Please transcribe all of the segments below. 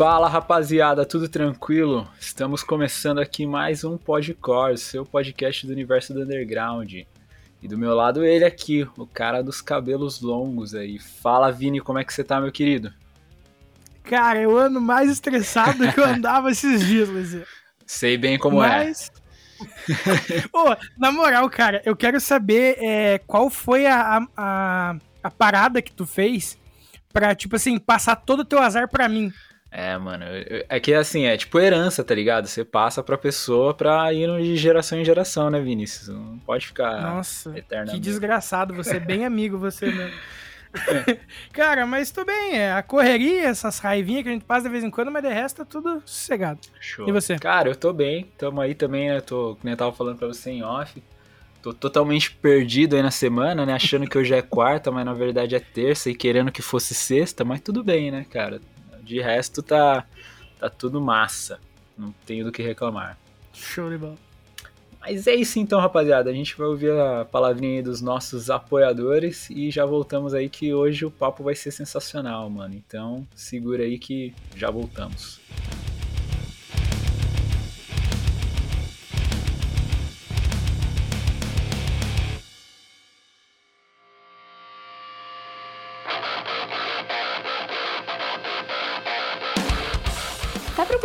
Fala rapaziada, tudo tranquilo? Estamos começando aqui mais um Podcore, seu podcast do universo do underground. E do meu lado ele aqui, o cara dos cabelos longos aí. Fala Vini, como é que você tá, meu querido? Cara, eu ando mais estressado do que eu andava esses dias, Luizinho. Sei bem como Mas... é. Pô, na moral, cara, eu quero saber é, qual foi a, a, a parada que tu fez pra, tipo assim, passar todo o teu azar pra mim. É, mano, é que assim, é tipo herança, tá ligado? Você passa pra pessoa pra ir de geração em geração, né, Vinícius? Não pode ficar Nossa, que desgraçado, você é bem amigo, você mesmo. Cara, mas tudo bem, é a correria, essas raivinhas que a gente passa de vez em quando, mas de resto tá tudo sossegado. Show. E você? Cara, eu tô bem, tamo aí também, né? Tô, como eu tava falando pra você em off, tô totalmente perdido aí na semana, né? Achando que hoje é quarta, mas na verdade é terça e querendo que fosse sexta, mas tudo bem, né, cara? De resto, tá, tá tudo massa. Não tenho do que reclamar. Show de bola. Mas é isso então, rapaziada. A gente vai ouvir a palavrinha aí dos nossos apoiadores e já voltamos aí que hoje o papo vai ser sensacional, mano. Então, segura aí que já voltamos.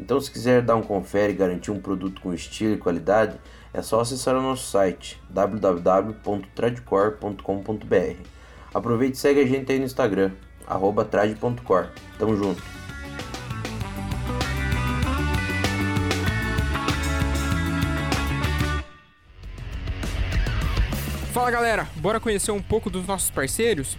Então, se quiser dar um confere e garantir um produto com estilo e qualidade, é só acessar o nosso site www.tradcore.com.br. Aproveite e segue a gente aí no Instagram, trad.core. Tamo junto! Fala galera, bora conhecer um pouco dos nossos parceiros?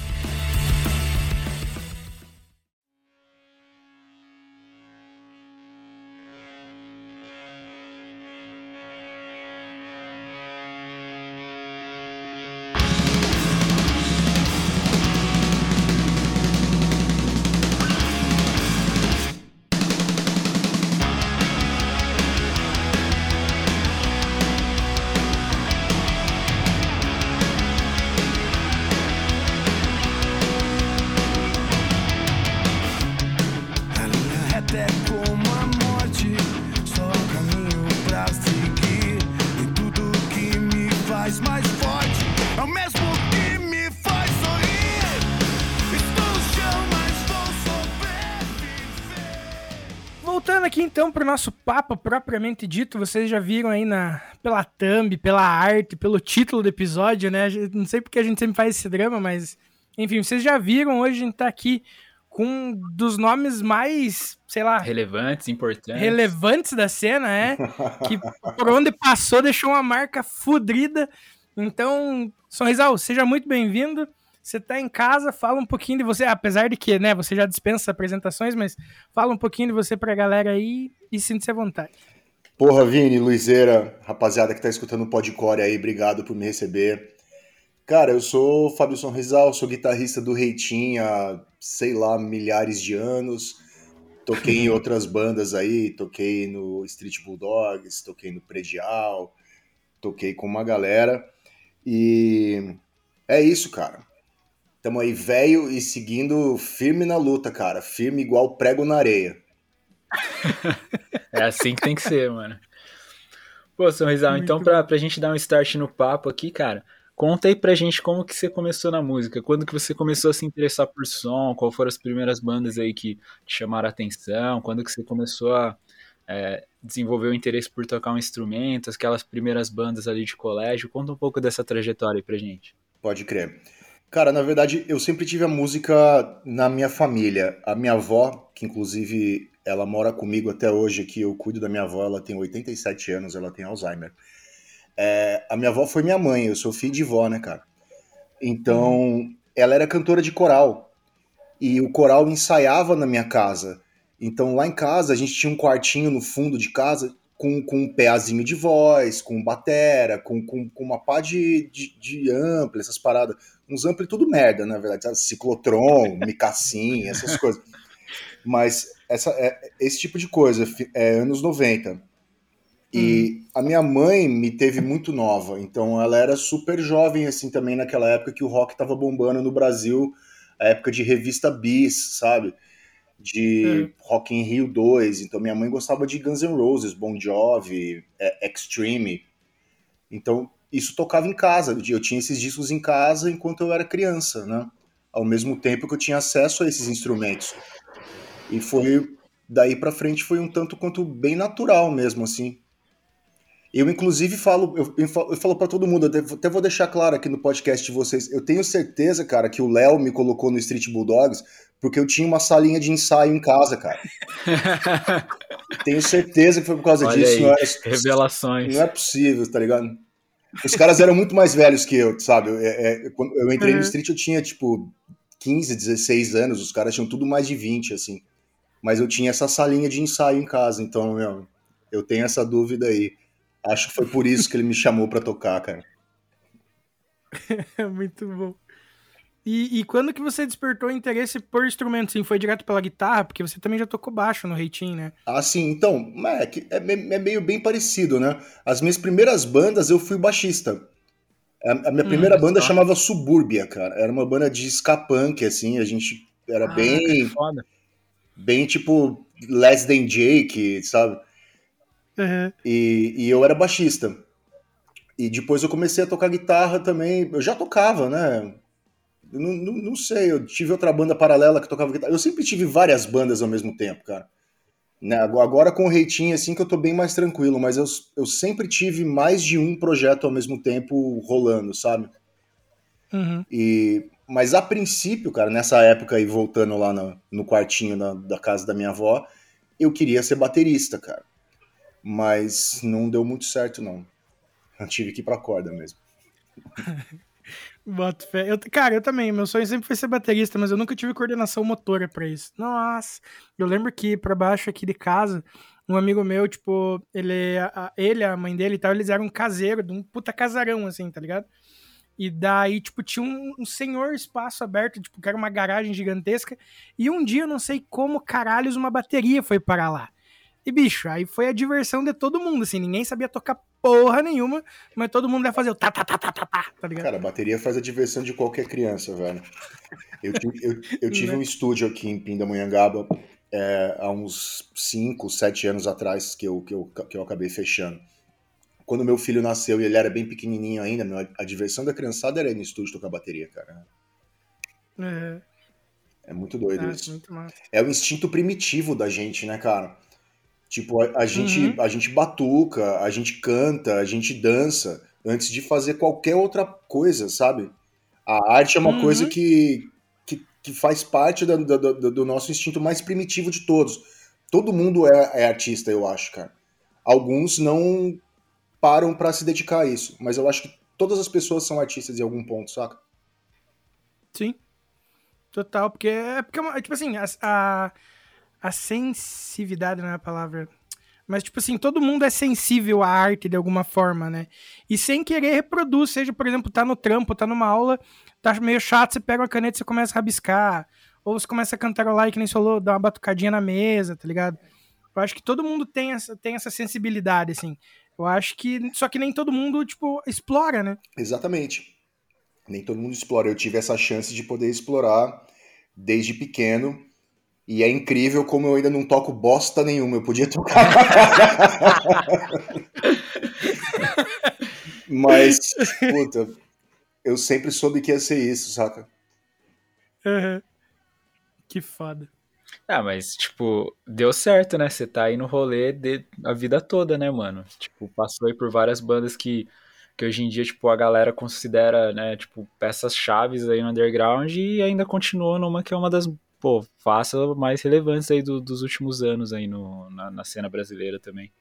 Nosso papo propriamente dito, vocês já viram aí na, pela thumb, pela arte, pelo título do episódio, né? Não sei porque a gente sempre faz esse drama, mas enfim, vocês já viram, hoje a gente tá aqui com um dos nomes mais, sei lá, relevantes, importantes. Relevantes da cena, é, que por onde passou deixou uma marca fudrida. Então, Sorrisal, seja muito bem-vindo. Você tá em casa, fala um pouquinho de você, apesar de que, né, você já dispensa apresentações, mas fala um pouquinho de você pra galera aí e sinta-se à vontade. Porra, Vini, Luizeira, rapaziada que tá escutando o Podcore aí, obrigado por me receber. Cara, eu sou Fábio Sonrisal, sou guitarrista do Reitinho há, sei lá, milhares de anos. Toquei em outras bandas aí, toquei no Street Bulldogs, toquei no Predial, toquei com uma galera. E é isso, cara. Tamo aí velho e seguindo firme na luta, cara. Firme igual prego na areia. é assim que tem que ser, mano. Pô, Sorrisal, então pra, pra gente dar um start no papo aqui, cara, conta aí pra gente como que você começou na música, quando que você começou a se interessar por som, qual foram as primeiras bandas aí que te chamaram a atenção, quando que você começou a é, desenvolver o interesse por tocar um instrumento, aquelas primeiras bandas ali de colégio, conta um pouco dessa trajetória aí pra gente. Pode crer. Cara, na verdade, eu sempre tive a música na minha família. A minha avó, que inclusive ela mora comigo até hoje aqui, eu cuido da minha avó, ela tem 87 anos, ela tem Alzheimer. É, a minha avó foi minha mãe, eu sou filho de vó, né, cara? Então, ela era cantora de coral. E o coral ensaiava na minha casa. Então, lá em casa, a gente tinha um quartinho no fundo de casa com, com um peazinho de voz, com batera, com, com, com uma pá de, de, de ampla, essas paradas uns ampli tudo merda, na verdade, sabe? ciclotron, micassim, essas coisas. Mas essa, é, esse tipo de coisa, é anos 90. E hum. a minha mãe me teve muito nova, então ela era super jovem assim também naquela época que o rock tava bombando no Brasil, a época de revista Bis, sabe? De hum. Rock in Rio 2. Então minha mãe gostava de Guns N' Roses, Bon Jovi, é, Extreme. Então isso tocava em casa. Eu tinha esses discos em casa enquanto eu era criança, né? Ao mesmo tempo que eu tinha acesso a esses instrumentos. E foi daí para frente foi um tanto quanto bem natural mesmo assim. Eu inclusive falo, eu, eu falo para todo mundo, até vou deixar claro aqui no podcast de vocês. Eu tenho certeza, cara, que o Léo me colocou no Street Bulldogs porque eu tinha uma salinha de ensaio em casa, cara. tenho certeza que foi por causa Olha disso. Aí, não era, revelações. Não é possível, tá ligado? Os caras eram muito mais velhos que eu, sabe? É, é, quando eu entrei uhum. no Street, eu tinha, tipo, 15, 16 anos, os caras tinham tudo mais de 20, assim. Mas eu tinha essa salinha de ensaio em casa, então, meu, eu tenho essa dúvida aí. Acho que foi por isso que ele me chamou para tocar, cara. muito bom. E, e, quando que você despertou interesse por instrumento? Assim, foi direto pela guitarra? Porque você também já tocou baixo no Reitinho, né? Ah, sim. Então, é, é, é, meio bem parecido, né? As minhas primeiras bandas eu fui baixista. A, a minha hum, primeira banda só. chamava Subúrbia, cara. Era uma banda de ska punk, assim. A gente era ah, bem... Foda. Bem tipo Less Than Jake, sabe? Uhum. E, e eu era baixista. E depois eu comecei a tocar guitarra também. Eu já tocava, né? Não, não, não, sei, eu tive outra banda paralela que tocava guitarra. Eu sempre tive várias bandas ao mesmo tempo, cara. Né? Agora com o Reitinho, assim, que eu tô bem mais tranquilo, mas eu, eu sempre tive mais de um projeto ao mesmo tempo rolando, sabe? Uhum. E, mas a princípio, cara, nessa época aí, voltando lá no, no quartinho da, da casa da minha avó, eu queria ser baterista, cara. Mas não deu muito certo, não. Eu tive que ir pra corda mesmo. Boto fé. Eu, cara, eu também. Meu sonho sempre foi ser baterista, mas eu nunca tive coordenação motora para isso. Nossa, eu lembro que para baixo aqui de casa, um amigo meu, tipo, ele, a, ele, a mãe dele e tal, eles eram caseiro de um puta casarão, assim, tá ligado? E daí, tipo, tinha um, um, senhor espaço aberto, tipo, que era uma garagem gigantesca. E um dia, eu não sei como caralhos, uma bateria foi para lá. E, bicho, aí foi a diversão de todo mundo, assim, ninguém sabia tocar porra nenhuma, mas todo mundo ia fazer o tá, tá, tá, tá, tá, tá, tá ligado? Cara, a bateria faz a diversão de qualquer criança, velho. Eu, eu, eu tive né? um estúdio aqui em Pindamonhangaba é, há uns 5, 7 anos atrás que eu, que, eu, que eu acabei fechando. Quando meu filho nasceu e ele era bem pequenininho ainda, meu, a diversão da criançada era ir no estúdio tocar bateria, cara. É, é muito doido ah, isso. Muito é o instinto primitivo da gente, né, cara? Tipo, a, a gente, Uhum. a gente batuca, a gente canta, a gente dança antes de fazer qualquer outra coisa, sabe? A arte é uma Uhum. coisa que, que, que faz parte da- da- da- do nosso instinto mais primitivo de todos. Todo mundo é, é artista, eu acho, cara. Alguns não param pra se dedicar a isso, mas eu acho que todas as pessoas são artistas em algum ponto, saca? Sim. Total, porque é porque, é uma- tipo assim, a, a, a sensibilidade não é a palavra. Mas, tipo assim, todo mundo é sensível à arte de alguma forma, né? E sem querer reproduz, seja, por exemplo, tá no trampo, tá numa aula, tá meio chato, você pega uma caneta e você começa a rabiscar. Ou você começa a cantarolar, que nem falou, dar uma batucadinha na mesa, tá ligado? Eu acho que todo mundo tem essa, tem essa sensibilidade, assim. Eu acho que. Só que nem todo mundo, tipo, explora, né? Exatamente. Nem todo mundo explora. Eu tive essa chance de poder explorar desde pequeno. E é incrível como eu ainda não toco bosta nenhuma. Eu podia tocar. Mas, puta, eu sempre soube que ia ser isso, saca? Uhum. Que foda. Ah, mas, tipo, deu certo, né? Você tá aí no rolê de, a vida toda, né, mano? Tipo, passou aí por várias bandas que, que hoje em dia, tipo, a galera considera, né, tipo, peças chaves aí no underground e ainda continua numa que é uma das, pô, faças mais relevantes aí do- dos últimos anos aí no, na, na cena brasileira também.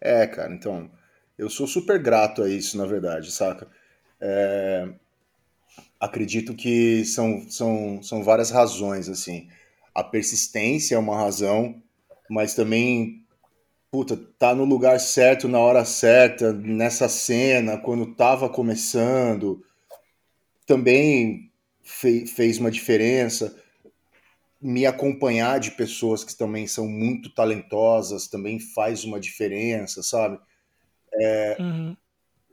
É, cara, então, eu sou super grato a isso, na verdade, saca? É, acredito que são, são, são várias razões, assim. A persistência é uma razão, mas também, puta, tá no lugar certo, na hora certa, nessa cena, quando tava começando, também fe- fez uma diferença. Me acompanhar de pessoas que também são muito talentosas também faz uma diferença, sabe? Uhum.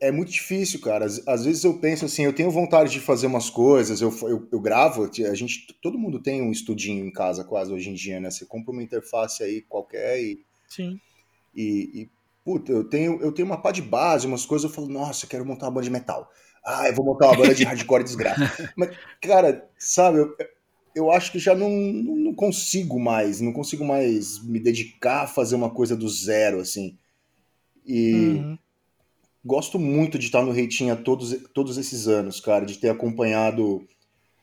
É muito difícil, cara. Às, às vezes eu penso assim, eu tenho vontade de fazer umas coisas, eu, eu, eu gravo, a gente, todo mundo tem um estudinho em casa quase hoje em dia, né? Você compra uma interface aí qualquer e, Sim. e, e puta, eu tenho, eu tenho uma pá de base, umas coisas, eu falo, nossa, eu quero montar uma banda de metal. Ah, eu vou montar uma banda de hardcore desgraça. Mas, cara, sabe, eu, eu acho que já não, não consigo mais, não consigo mais me dedicar a fazer uma coisa do zero, assim. E Uhum. gosto muito de estar no Reitinha todos, todos esses anos, cara, de ter acompanhado.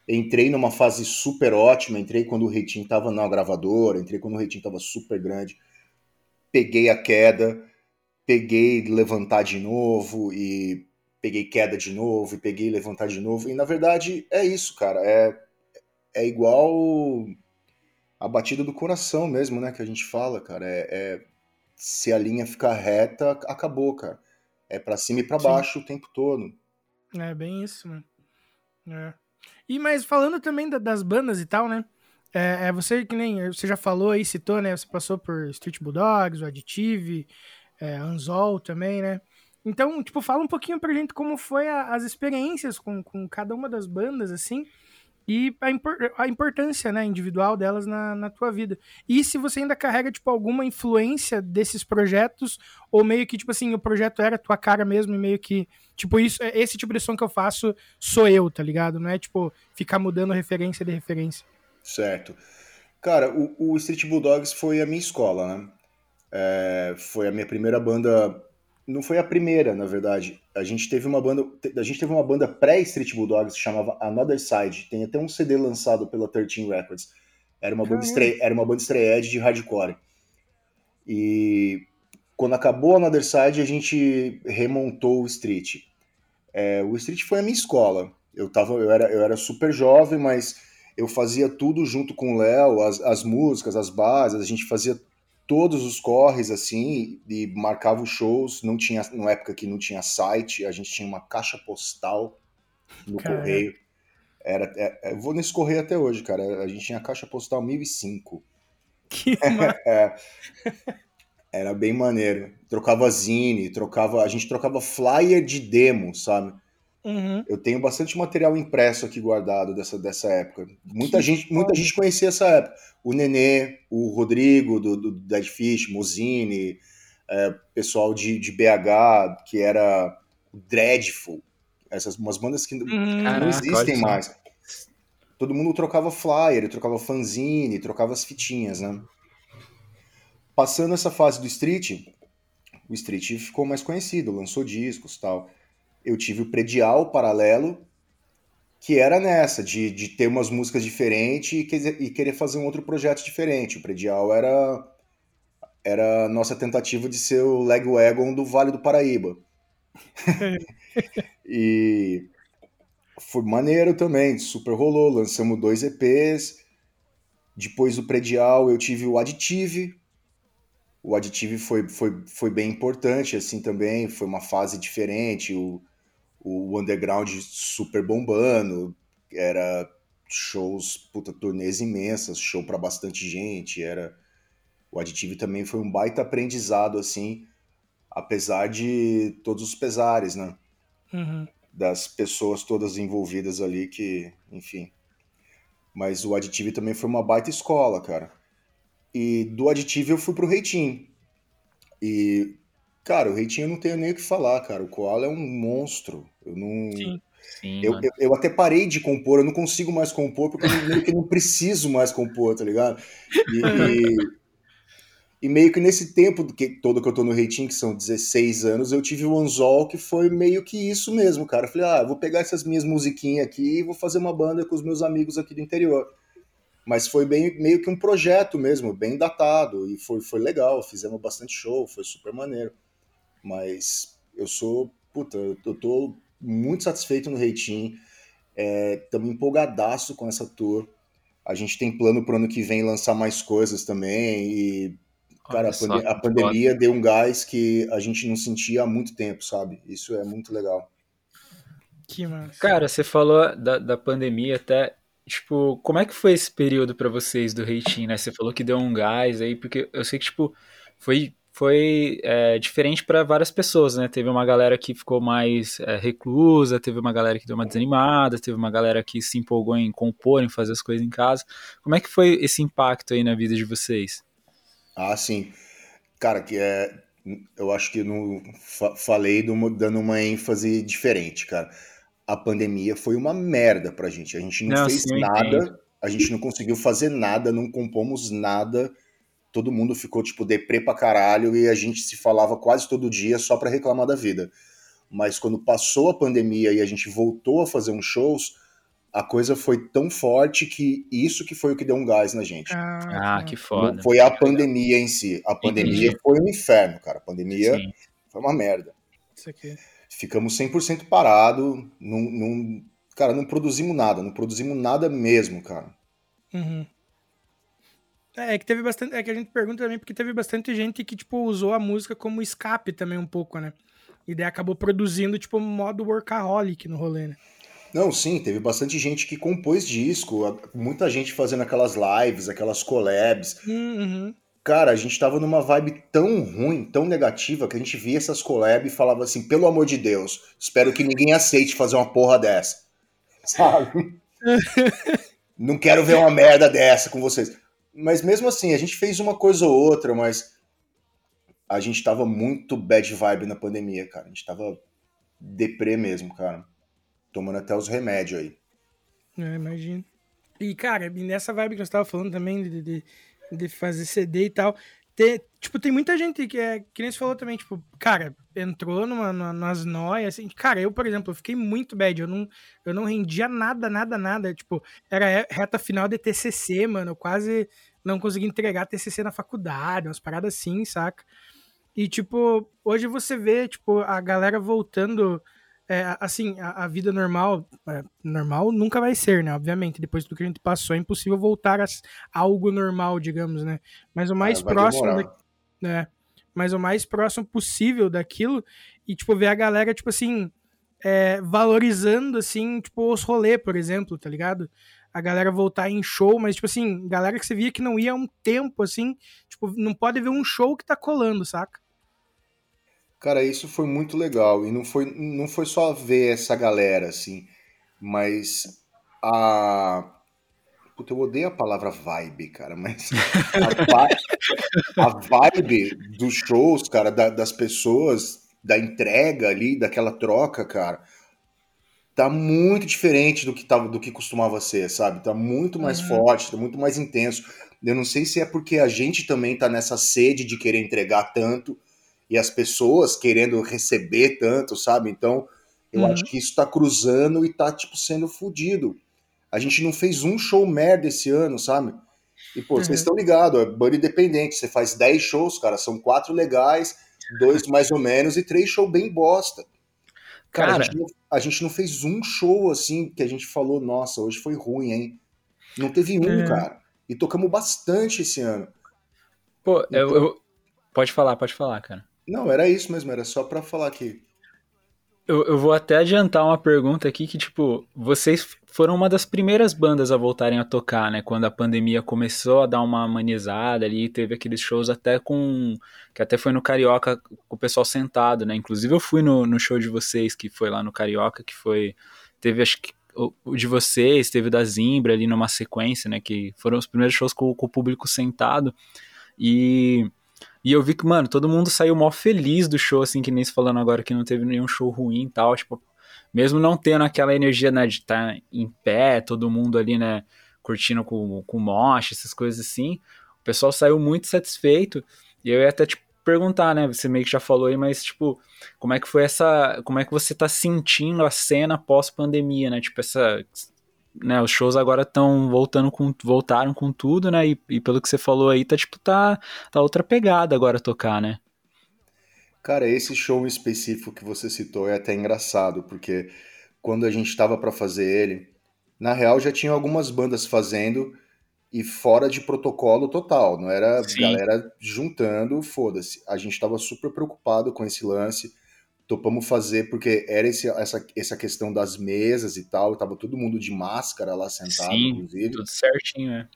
Entrei numa fase super ótima, entrei quando o Reitinho tava na gravadora, entrei quando o Reitinho tava super grande. Peguei a queda, peguei levantar de novo e peguei queda de novo e peguei levantar de novo. E na verdade é isso, cara. É, é igual a batida do coração mesmo, né? Que a gente fala, cara. É, é- se a linha ficar reta, acabou, cara. É pra cima e pra Sim. baixo o tempo todo. É bem isso, mano. É. E mas falando também da- das bandas e tal, né? É, é você que nem você já falou aí, citou, né? Você passou por Street Bulldogs, o Additive, é, Anzol também, né? Então, tipo, fala um pouquinho pra gente como foi a- as experiências com, com cada uma das bandas, assim, e a, impor- a importância, né, individual delas na, na tua vida. E se você ainda carrega, tipo, alguma influência desses projetos, ou meio que, tipo assim, o projeto era tua cara mesmo e meio que Tipo, isso, esse tipo de som que eu faço sou eu, tá ligado? Não é, tipo, ficar mudando referência de referência. Certo. Cara, o, o Street Bulldogs foi a minha escola, né? É, foi a minha primeira banda. Não foi a primeira, na verdade. A gente teve uma banda. A gente teve uma banda pré-Street Bulldogs que chamava Another Side. Tem até um CD lançado pela 13 Records. Era uma banda, estreia, era uma banda estreia de hardcore. E quando acabou a Another Side, a gente remontou o Street. É, o Street foi a minha escola. Eu, tava, eu, era, eu era super jovem, mas eu fazia tudo junto com o Léo, as, as músicas, as bases, a gente fazia todos os corres assim e marcava os shows. Não tinha, na época que não tinha site, a gente tinha uma caixa postal no Caraca. correio. Era, é, é, eu vou nesse correio até hoje, cara. A gente tinha a caixa postal 1005. Que É, era bem maneiro. Trocava zine, trocava, a gente trocava flyer de demo, sabe? Uhum. Eu tenho bastante material impresso aqui guardado dessa, dessa época. Muita Que gente, muita gente conhecia essa época. O Nenê, o Rodrigo do, do Dead Fish, Mozini, é, pessoal de, de BH, que era Dreadful. Essas umas bandas que Uhum. não Caraca, existem mais. Todo mundo trocava flyer, trocava fanzine, trocava as fitinhas, né? passando essa fase do street, o street ficou mais conhecido, lançou discos tal. Eu tive o predial paralelo, que era nessa, de, de ter umas músicas diferentes e, que, e querer fazer um outro projeto diferente. O predial era era a nossa tentativa de ser o Legwagon do Vale do Paraíba. e foi maneiro também, super rolou. Lançamos dois EPs. Depois do Predial, eu tive o Additive. O Additive foi, foi, foi bem importante, assim, também. Foi uma fase diferente. O, o Underground super bombando. Era shows, puta, turnês imensas, show para bastante gente. Era... O Additive também foi um baita aprendizado, assim, apesar de todos os pesares, né? Uhum. Das pessoas todas envolvidas ali que, enfim. Mas o Additive também foi uma baita escola, cara. E do Additive eu fui pro Reitinho. E, cara, o Reitinho eu não tenho nem o que falar, cara. O Koala é um monstro. Eu não. Sim. Sim, Eu, eu, eu até parei de compor, eu não consigo mais compor porque eu meio que não preciso mais compor, tá ligado? E, e- e meio que nesse tempo que, todo que eu tô no Reitinho, que são 16 anos, eu tive o Anzol, que foi meio que isso mesmo, cara. Eu falei, ah, vou pegar essas minhas musiquinhas aqui e vou fazer uma banda com os meus amigos aqui do interior. Mas foi bem, meio que um projeto mesmo, bem datado, e foi, foi legal, fizemos bastante show, foi super maneiro. Mas eu sou, puta, eu tô muito satisfeito no Reitinho, estamos empolgadaço com essa tour. A gente tem plano pro ano que vem lançar mais coisas também, e Cara, Olha a, pande- a pandemia deu um gás que a gente não sentia há muito tempo, sabe? Isso é muito legal. Que massa. Cara, você falou da, da pandemia até. Tipo, como é que foi esse período pra vocês do Reitinho, né? Você falou que deu um gás aí, porque eu sei que, tipo, foi, foi é, diferente pra várias pessoas, né? Teve uma galera que ficou mais é, reclusa, teve uma galera que deu uma desanimada, teve uma galera que se empolgou em compor, em fazer as coisas em casa. Como é que foi esse impacto aí na vida de vocês? Ah, sim. Cara, que é. Eu acho que no, fa- falei do- dando uma ênfase diferente, cara. A pandemia foi uma merda pra gente. A gente não, Não, fez sim, nada, a gente não conseguiu fazer nada, não compomos nada. Todo mundo ficou, tipo, deprê pra caralho e a gente se falava quase todo dia só pra reclamar da vida. Mas quando passou a pandemia e a gente voltou a fazer uns shows, a coisa foi tão forte que isso que foi o que deu um gás na gente. Ah, que Não foda. foi a pandemia em si. A pandemia Entendi. foi um inferno, cara. A pandemia Sim. foi uma merda. Isso aqui. Ficamos 100% parado, não, não, cara, não produzimos nada, não produzimos nada mesmo, cara. Uhum. É, é que teve bastante. É que a gente pergunta também porque teve bastante gente que, tipo, usou a música como escape também um pouco, né? E daí acabou produzindo, tipo, modo workaholic no rolê, né? Não, sim, teve bastante gente que compôs disco, muita gente fazendo aquelas lives, aquelas collabs. Uhum. Cara, a gente tava numa vibe tão ruim, tão negativa, que a gente via essas collabs e falava assim, pelo amor de Deus, espero que ninguém aceite fazer uma porra dessa. Sabe? Não quero ver uma merda dessa com vocês. Mas mesmo assim, a gente fez uma coisa ou outra, mas a gente tava muito bad vibe na pandemia, cara. A gente tava deprê mesmo, cara. Tomando até os remédios aí. É, imagino. E, cara, nessa vibe que nós tava falando também de, de, de fazer CD e tal, tipo, tem muita gente que é, que nem você falou também, tipo, cara, entrou numa, numa, nas noias, assim, cara, eu, por exemplo, eu fiquei muito bad, eu não, eu não rendia nada, nada, nada, tipo, era re- reta final de TCC, mano, eu quase não consegui entregar TCC na faculdade, umas paradas assim, saca? E, tipo, hoje você vê, tipo, a galera voltando é, assim, a, a vida normal, é, normal nunca vai ser, né? Obviamente, depois do que a gente passou, é impossível voltar a, a algo normal, digamos, né? Mas o mais Ah, vai próximo, da- né? Mas o mais próximo possível daquilo e, tipo, ver a galera, tipo assim, é, valorizando, assim, tipo, os rolês, por exemplo, tá ligado? A galera voltar em show, mas, tipo assim, galera que você via que não ia há um tempo, assim, tipo, não pode ver um show que tá colando, saca? Cara, isso foi muito legal. E não foi, não foi só ver essa galera, assim, mas a. Puta, eu odeio a palavra vibe, cara, mas a, vi- a vibe dos shows, cara, da- das pessoas, da entrega ali, daquela troca, cara, tá muito diferente do que tava, do que costumava ser, sabe? Tá muito mais Uhum. forte, tá muito mais intenso. Eu não sei se é porque a gente também tá nessa sede de querer entregar tanto e as pessoas querendo receber tanto, sabe? Então, eu Uhum. acho que isso tá cruzando e tá, tipo, sendo fudido. A gente não fez um show merda esse ano, sabe? E, pô, vocês Uhum. estão ligados, é banda independente. Você faz 10 shows, cara, são quatro legais, dois mais ou menos e três shows bem bosta. Cara, Cara. a, gente não, a gente não fez um show assim que a gente falou, nossa, hoje foi ruim, hein? Não teve um, É. cara. E tocamos bastante esse ano. Pô, eu, eu- Pode falar, pode falar, cara. Não, era isso mesmo, era só pra falar que. Eu, eu vou até adiantar uma pergunta aqui que, tipo, vocês foram uma das primeiras bandas a voltarem a tocar, né? Quando a pandemia começou a dar uma amenizada ali, teve aqueles shows até com. que até foi no Carioca com o pessoal sentado, né? Inclusive eu fui no, no show de vocês, que foi lá no Carioca, que foi. Teve, acho que. O, o de vocês, teve o da Zimbra ali numa sequência, né? Que foram os primeiros shows com, com o público sentado. E. E eu vi que, mano, todo mundo saiu mó feliz do show, assim, que nem se falando agora que não teve nenhum show ruim e tal, tipo, mesmo não tendo aquela energia, né, de estar em pé, todo mundo ali, né, curtindo com, com moche, essas coisas assim, o pessoal saiu muito satisfeito, e eu ia até te perguntar, né, você meio que já falou aí, mas, tipo, como é que foi essa, como é que você tá sentindo a cena pós-pandemia, né, tipo, essa, né, os shows agora estão voltando com, voltaram com tudo, né, e, e pelo que você falou aí, tá, tipo, tá, tá outra pegada agora tocar, né? Cara, esse show específico que você citou é até engraçado, porque quando a gente tava pra fazer ele, na real já tinha algumas bandas fazendo e fora de protocolo total, não era Sim. galera juntando, foda-se. A gente tava super preocupado com esse lance, topamos fazer porque era esse, essa, essa questão das mesas e tal, tava todo mundo de máscara lá sentado, Sim, inclusive. Tudo certinho, né?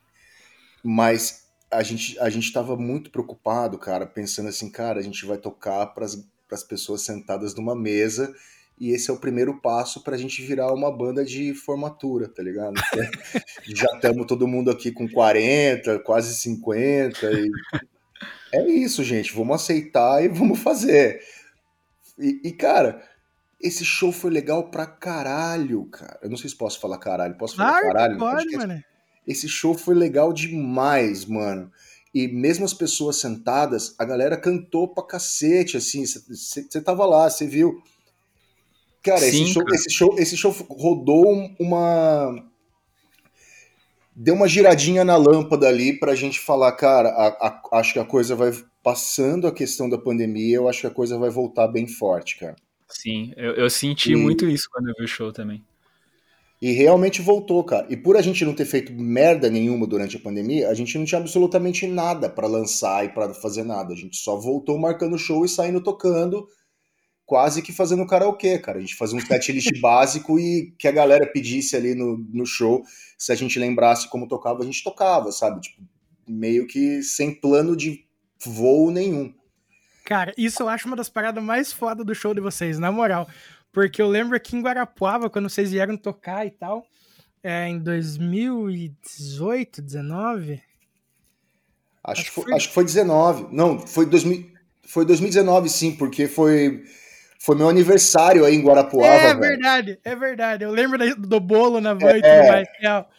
Mas a gente, a gente tava muito preocupado, cara, pensando assim, cara, a gente vai tocar para as pessoas sentadas numa mesa e esse é o primeiro passo pra gente virar uma banda de formatura, tá ligado? Já estamos todo mundo aqui com 40, quase 50 e é isso, gente, vamos aceitar e vamos fazer. E, e, cara, esse show foi legal pra caralho, cara. Eu não sei se posso falar caralho, posso falar Claro caralho? pode, mano. Esse show foi legal demais, mano. E mesmo as pessoas sentadas, a galera cantou pra cacete, assim. Você tava lá, você viu. Cara, esse, Sim, show, cara. esse show, esse show rodou um- uma. Deu uma giradinha na lâmpada ali pra gente falar, cara, a- a- acho que a coisa vai. Passando a questão da pandemia, eu acho que a coisa vai voltar bem forte, cara. Sim, eu, eu senti E- muito isso quando eu vi o show também. E realmente voltou, cara. E por a gente não ter feito merda nenhuma durante a pandemia, a gente não tinha absolutamente nada pra lançar e pra fazer nada. A gente só voltou marcando show e saindo tocando, quase que fazendo karaokê, cara. A gente fazia um setlist básico e que a galera pedisse ali no, no show, se a gente lembrasse como tocava, a gente tocava, sabe? Tipo, meio que sem plano de voo nenhum. Cara, isso eu acho uma das paradas mais fodas do show de vocês, na moral. Porque eu lembro aqui em Guarapuava, quando vocês vieram tocar e tal, é, em 2018, 19. Acho, Acho que foi, foi- acho que foi 19. Não, foi, 2000, foi 2019, sim, porque foi, foi meu aniversário aí em Guarapuava, é velho. verdade, é verdade. Eu lembro do bolo na van e É. tudo mais. real.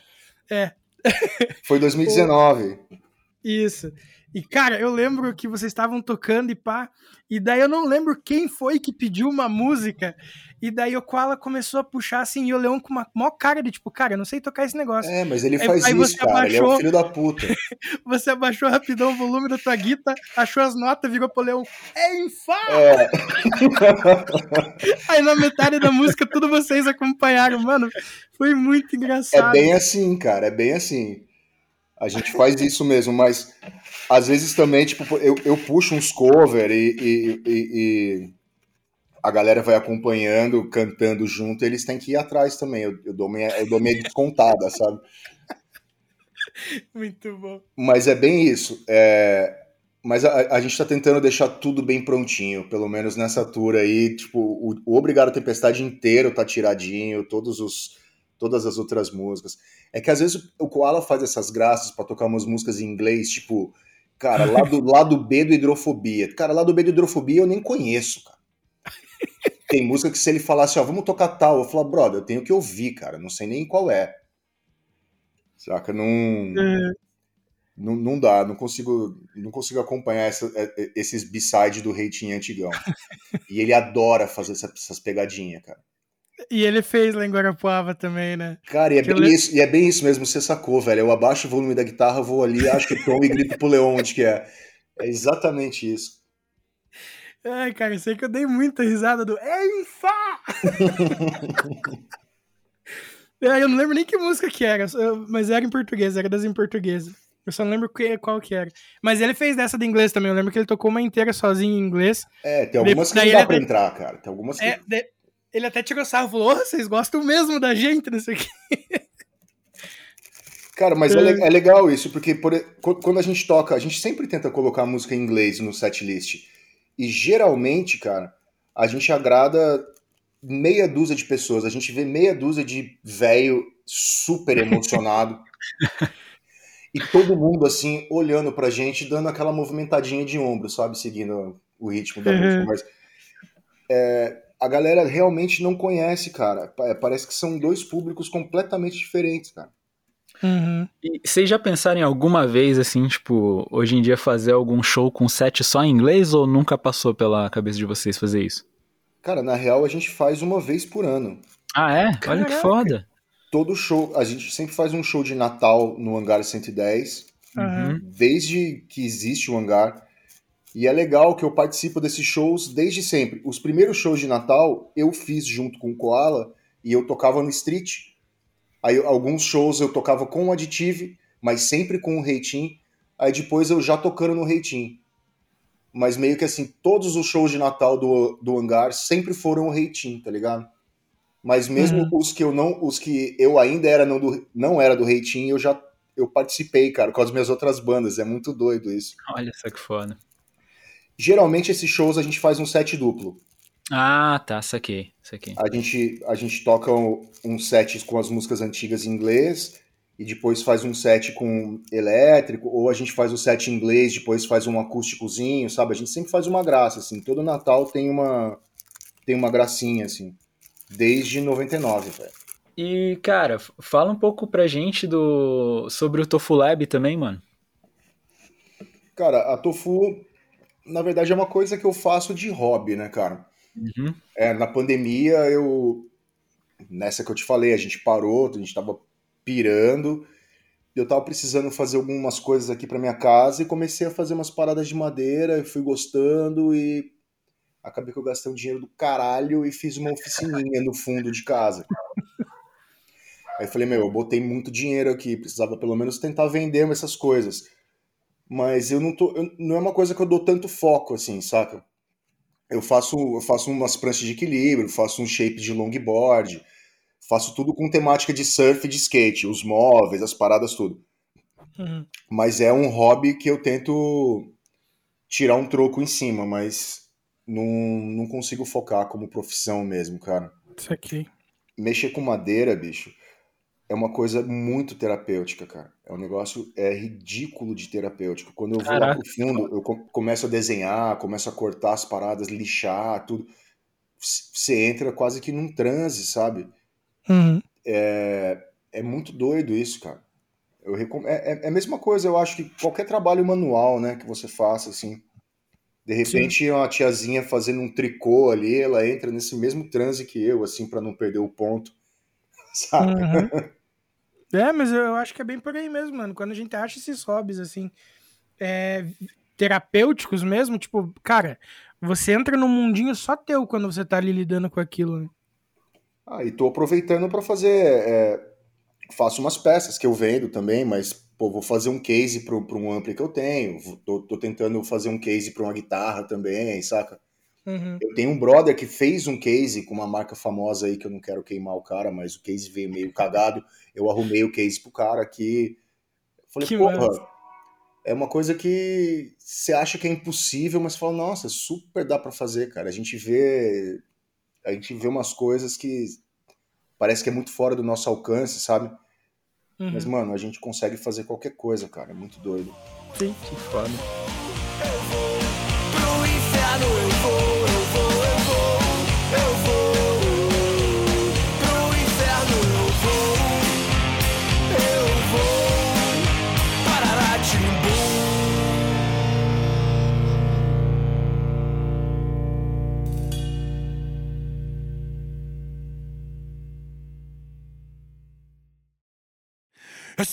Foi 2019. Isso. E, cara, eu lembro que vocês estavam tocando e pá. E daí eu não lembro quem foi que pediu uma música. E daí o Koala começou a puxar assim, e o Leão com uma maior cara de tipo, cara, eu não sei tocar esse negócio. É, mas ele Aí- faz aí isso, você cara. Ele é um abaixou. filho da puta. Você abaixou rapidão o volume da tua guita, achou as notas, virou pro Leão. É Fá! É, Aí na metade da música, tudo vocês acompanharam, mano. Foi muito é engraçado. bem assim, cara. É bem assim. A gente faz isso mesmo, mas às vezes também, tipo, eu, eu puxo uns cover e, e- e- e a galera vai acompanhando, cantando junto, eles têm que ir atrás também. Eu, eu dou minha, eu dou minha descontada, sabe? Muito bom. Mas é bem isso. É, Mas a, a gente tá tentando deixar tudo bem prontinho, pelo menos nessa tour aí. Tipo, o, o Obrigado Tempestade inteiro tá tiradinho, todos os, todas as outras músicas. É que às vezes o Koala faz essas graças pra tocar umas músicas em inglês, tipo, cara, lá do lado B do Hidrofobia. Cara, lá do B do Hidrofobia eu nem conheço, cara. Tem música que se ele falasse, ó, vamos tocar tal, eu falo, brother, eu tenho que ouvir, cara, não sei nem qual é. Saca? Não. Não, não dá, não consigo, não consigo acompanhar essa, é, é, esses b-side do Reitinho antigão. e ele adora fazer essa, essas pegadinhas, cara. E ele fez lá em Guarapuava também, né? Cara, e é, bem le... isso, e é bem isso mesmo, você sacou, velho. Eu abaixo o volume da guitarra, vou ali, acho que tomo e grito pro Leon onde que é. É exatamente isso. Ai, cara, eu sei que eu dei muita risada do Enfá! é, eu não lembro nem que música que era, mas era em português, era das em português. Eu só não lembro qual que era. Mas ele fez dessa de inglês também. Eu lembro que ele tocou uma inteira sozinho em inglês. É, tem algumas que não dá pra entrar, cara. Tem algumas que... É, de... Ele até tirou sarro e falou: oh, vocês gostam mesmo da gente, não sei o quê. Cara, mas é, é, legal isso, porque por... quando a gente toca, a gente sempre tenta colocar música em inglês no set list. E geralmente, cara, a gente agrada meia dúzia de pessoas. A gente vê meia dúzia de velho super emocionado. e todo mundo, assim, olhando pra gente, dando aquela movimentadinha de ombro, sabe? Seguindo o ritmo da uhum. música. Mas é, a galera realmente não conhece, cara. É, parece que são dois públicos completamente diferentes, cara. Uhum. E vocês já pensaram em alguma vez, assim, tipo, hoje em dia fazer algum show com set só em inglês ou nunca passou pela cabeça de vocês fazer isso? Cara, na real a gente faz uma vez por ano. Ah, é? Caraca. Olha que foda. Todo show, a gente sempre faz um show de Natal no Hangar 110, uhum. desde que existe o hangar. E é legal que eu participo desses shows desde sempre. Os primeiros shows de Natal eu fiz junto com o Koala e eu tocava no Street Aí alguns shows eu tocava com o Additive, mas sempre com o Reitin. Aí depois eu já tocando no Reitin. Mas meio que assim, todos os shows de Natal do, do Hangar sempre foram o Reitin, tá ligado? Mas mesmo uhum. os que eu não, os que eu ainda era não, do, não era do Reitin, eu já eu participei, cara, com as minhas outras bandas. É muito doido isso. Olha só que foda. Geralmente esses shows a gente faz um set duplo. Ah, tá, saquei, saquei. A gente, a gente toca um, um set com as músicas antigas em inglês e depois faz um set com elétrico, ou a gente faz o set em inglês, depois faz um acústicozinho, sabe? A gente sempre faz uma graça, assim. Todo Natal tem uma tem uma gracinha, assim. Desde 99, velho. E, cara, fala um pouco pra gente do sobre o Tofu Lab também, mano. Cara, a Tofu, na verdade, é uma coisa que eu faço de hobby, né, cara? Uhum. É, na pandemia, eu. Nessa que eu te falei, a gente parou, a gente tava pirando. Eu tava precisando fazer algumas coisas aqui para minha casa e comecei a fazer umas paradas de madeira, fui gostando e acabei que eu gastei um dinheiro do caralho e fiz uma oficininha no fundo de casa. Aí falei, meu, eu botei muito dinheiro aqui, precisava pelo menos tentar vender essas coisas. Mas eu não tô. Eu, não é uma coisa que eu dou tanto foco, assim, saca? eu faço, eu faço umas pranchas de equilíbrio, faço um shape de longboard, faço tudo com temática de surf e de skate, os móveis, as paradas, tudo. Uhum. Mas é um hobby que eu tento tirar um troco em cima, mas não, não consigo focar como profissão mesmo, cara. Isso aqui. Mexer com madeira, bicho, é uma coisa muito terapêutica, cara. É um negócio é ridículo de terapêutico. Quando eu vou Caraca. lá pro fundo, eu começo a desenhar, começo a cortar as paradas, lixar, tudo. Você entra quase que num transe, sabe? Uhum. É, é muito doido isso, cara. Eu recom... é, é, é a mesma coisa, eu acho que qualquer trabalho manual, né, que você faça, assim. De repente, Sim. uma tiazinha fazendo um tricô ali, ela entra nesse mesmo transe que eu, assim, para não perder o ponto. Sabe? Uhum. É, mas eu acho que é bem por aí mesmo, mano. Quando a gente acha esses hobbies, assim, é, terapêuticos mesmo, tipo, cara, você entra num mundinho só teu quando você tá ali lidando com aquilo, né? Ah, e tô aproveitando para fazer. É, faço umas peças que eu vendo também, mas, pô, vou fazer um case para um ampli que eu tenho. Tô, tô tentando fazer um case para uma guitarra também, saca? Uhum. Eu tenho um brother que fez um case com uma marca famosa aí, que eu não quero queimar o cara, mas o case veio meio cagado. Eu arrumei o case pro cara aqui. Falei, que porra, massa. é uma coisa que você acha que é impossível, mas fala, nossa, super dá para fazer, cara. A gente vê. A gente vê umas coisas que parece que é muito fora do nosso alcance, sabe? Uhum. Mas, mano, a gente consegue fazer qualquer coisa, cara. É muito doido. Sim, que foda.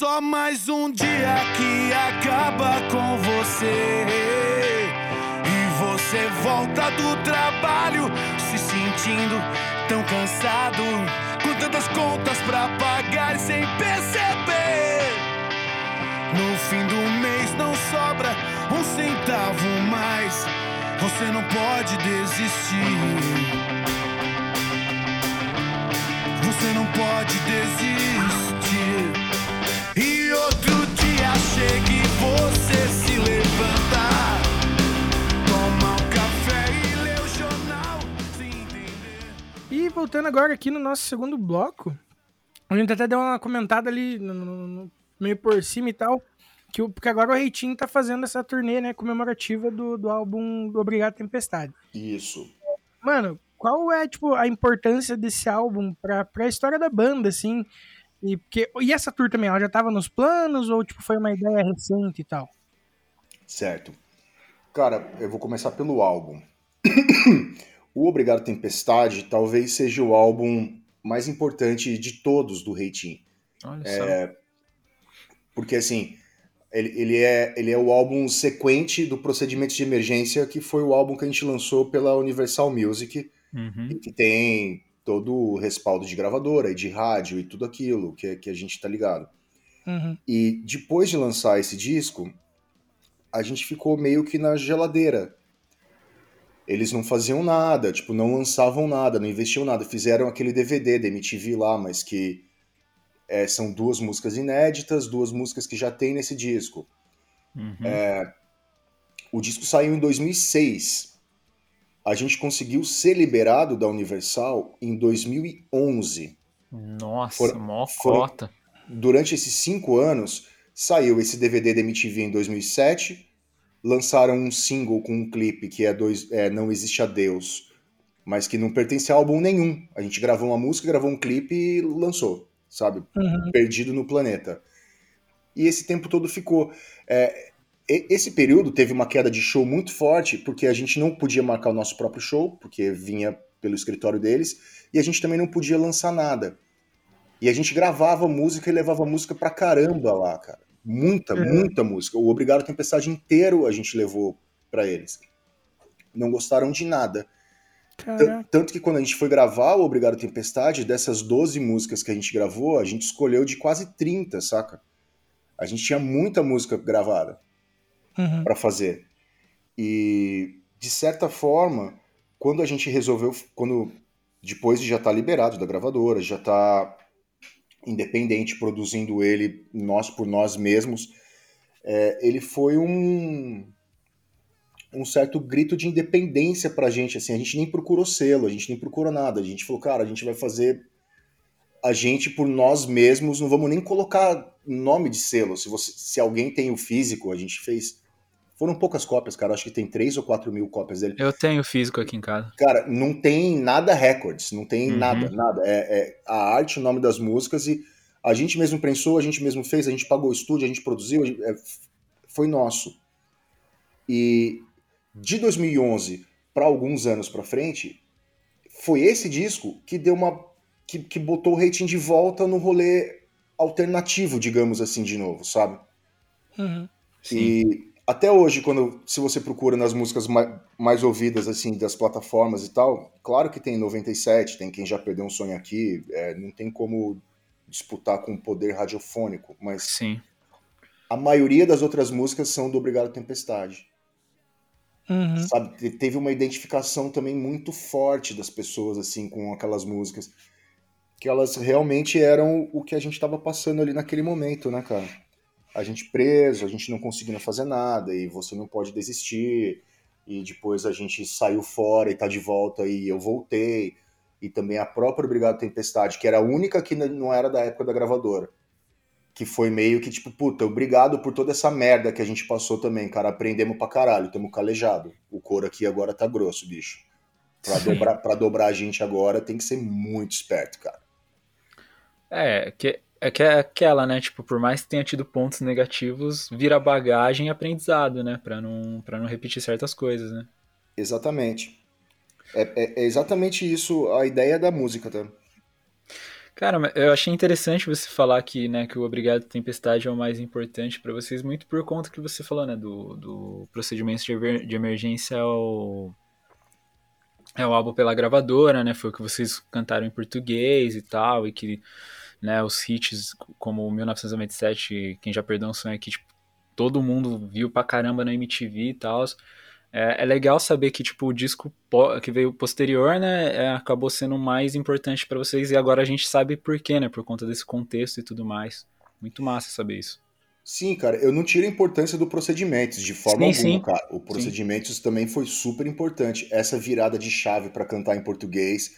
Só mais um dia que acaba com você. E você volta do trabalho se sentindo tão cansado, com tantas contas pra pagar sem perceber. No fim do mês não sobra um centavo mais. Você não pode desistir. Você não pode desistir. Voltando agora aqui no nosso segundo bloco, a gente até deu uma comentada ali no- no- no- meio por cima e tal, que, porque agora o Reitinho tá fazendo essa turnê, né, comemorativa do, do álbum do Obrigado Tempestade. Isso. Mano, qual é, tipo, a importância desse álbum pra, pra história da banda, assim? E, porque, e essa tour também, ela já tava nos planos ou, tipo, foi uma ideia recente e tal? Certo. Cara, eu vou começar pelo álbum. O Obrigado Tempestade talvez seja o álbum mais importante de todos do Reitinho. Olha É, só. Porque assim, ele, ele, é, ele é o álbum sequente do Procedimento de Emergência, que foi o álbum que a gente lançou pela Universal Music, Uhum. e que tem todo o respaldo de gravadora e de rádio e tudo aquilo que, que a gente tá ligado. Uhum. E depois de lançar esse disco, a gente ficou meio que na geladeira. Eles não faziam nada, tipo, não lançavam nada, não investiam nada. Fizeram aquele DVD da MTV lá, mas que é, são duas músicas inéditas, duas músicas que já tem nesse disco. Uhum. O disco saiu em 2006. A gente conseguiu ser liberado da Universal em 2011. Nossa, foram- mó foram- cota. durante esses cinco anos, saiu esse DVD da MTV em 2007, lançaram um single com um clipe que é, dois, é Não Existe Adeus, mas que não pertence a álbum nenhum. A gente gravou uma música, gravou um clipe e lançou, sabe? Uhum. Perdido no planeta. E esse tempo todo ficou. É, esse período teve uma queda de show muito forte, porque a gente não podia marcar o nosso próprio show, porque vinha pelo escritório deles, e a gente também não podia lançar nada. E a gente gravava música e levava música pra caramba lá, cara. Muita, Uhum. muita música. O Obrigado Tempestade inteiro a gente levou pra eles. Não gostaram de nada. Caraca. Tanto que quando a gente foi gravar o Obrigado Tempestade, dessas 12 músicas que a gente gravou, a gente escolheu de quase 30, saca? A gente tinha muita música gravada Uhum. para fazer. E de certa forma, quando a gente resolveu, quando depois de já estar liberado da gravadora, já tá independente produzindo ele nós por nós mesmos, é, ele foi um um certo grito de independência pra gente, assim, a gente nem procurou selo, a gente nem procurou nada, a gente falou, cara, a gente vai fazer a gente por nós mesmos, não vamos nem colocar nome de selo, se, você, se alguém tem o físico, a gente fez, foram poucas cópias, cara, acho que tem 3 ou 4 mil cópias dele, Eu tenho físico aqui em casa. Cara, não tem nada records, não tem Uhum. nada, nada. É, é a arte, o nome das músicas e a gente mesmo pensou, a gente mesmo fez, a gente pagou o estúdio, a gente produziu, a gente- é, foi nosso. E de 2011 para alguns anos para frente, foi esse disco que deu uma que, que botou o rating de volta no rolê alternativo, digamos assim, de novo, sabe? Uhum. Sim. E até hoje, quando se você procura nas músicas mais, mais ouvidas assim das plataformas e tal, claro que tem 97, tem quem já perdeu um sonho aqui, é, não tem como disputar com o poder radiofônico, mas Sim. a maioria das outras músicas são do Obrigado Tempestade. Uhum. Sabe, Te- teve uma identificação também muito forte das pessoas assim com aquelas músicas, que elas realmente eram o que a gente estava passando ali naquele momento, né, cara? A gente preso, a gente não conseguindo fazer nada e você não pode desistir. E depois a gente saiu fora e tá de volta e eu voltei. E também a própria Obrigado Tempestade, que era a única que não era da época da gravadora. Que foi meio que tipo, puta, obrigado por toda essa merda que a gente passou também, cara. Aprendemos pra caralho, tamo calejado. O couro aqui agora tá grosso, bicho. Pra Sim. dobrar, pra dobrar a gente agora tem que ser muito esperto, cara. É, que, é que é aquela, né? Tipo, por mais que tenha tido pontos negativos, vira bagagem e aprendizado, né? Pra não, pra não repetir certas coisas, né? Exatamente. É, é- é exatamente isso a ideia da música, tá? Cara, eu achei interessante você falar que, né, que o Obrigado Tempestade é o mais importante pra vocês, muito por conta que você falou, né, do, do procedimento de, emer- de emergência ao, é o álbum pela gravadora, né, foi o que vocês cantaram em português e tal, e que, né, os hits como o 1997, Quem Já Perdeu um Sonho aqui, tipo, todo mundo viu pra caramba na MTV e tal. É, é legal saber que, tipo, o disco que veio posterior, né, é, acabou sendo mais importante pra vocês e agora a gente sabe por quê, né, por conta desse contexto e tudo mais. Muito massa saber isso. Sim, cara, eu não tiro a importância do procedimentos de forma Sim, alguma, sim. cara. O procedimentos também foi super importante. Essa virada de chave pra cantar em português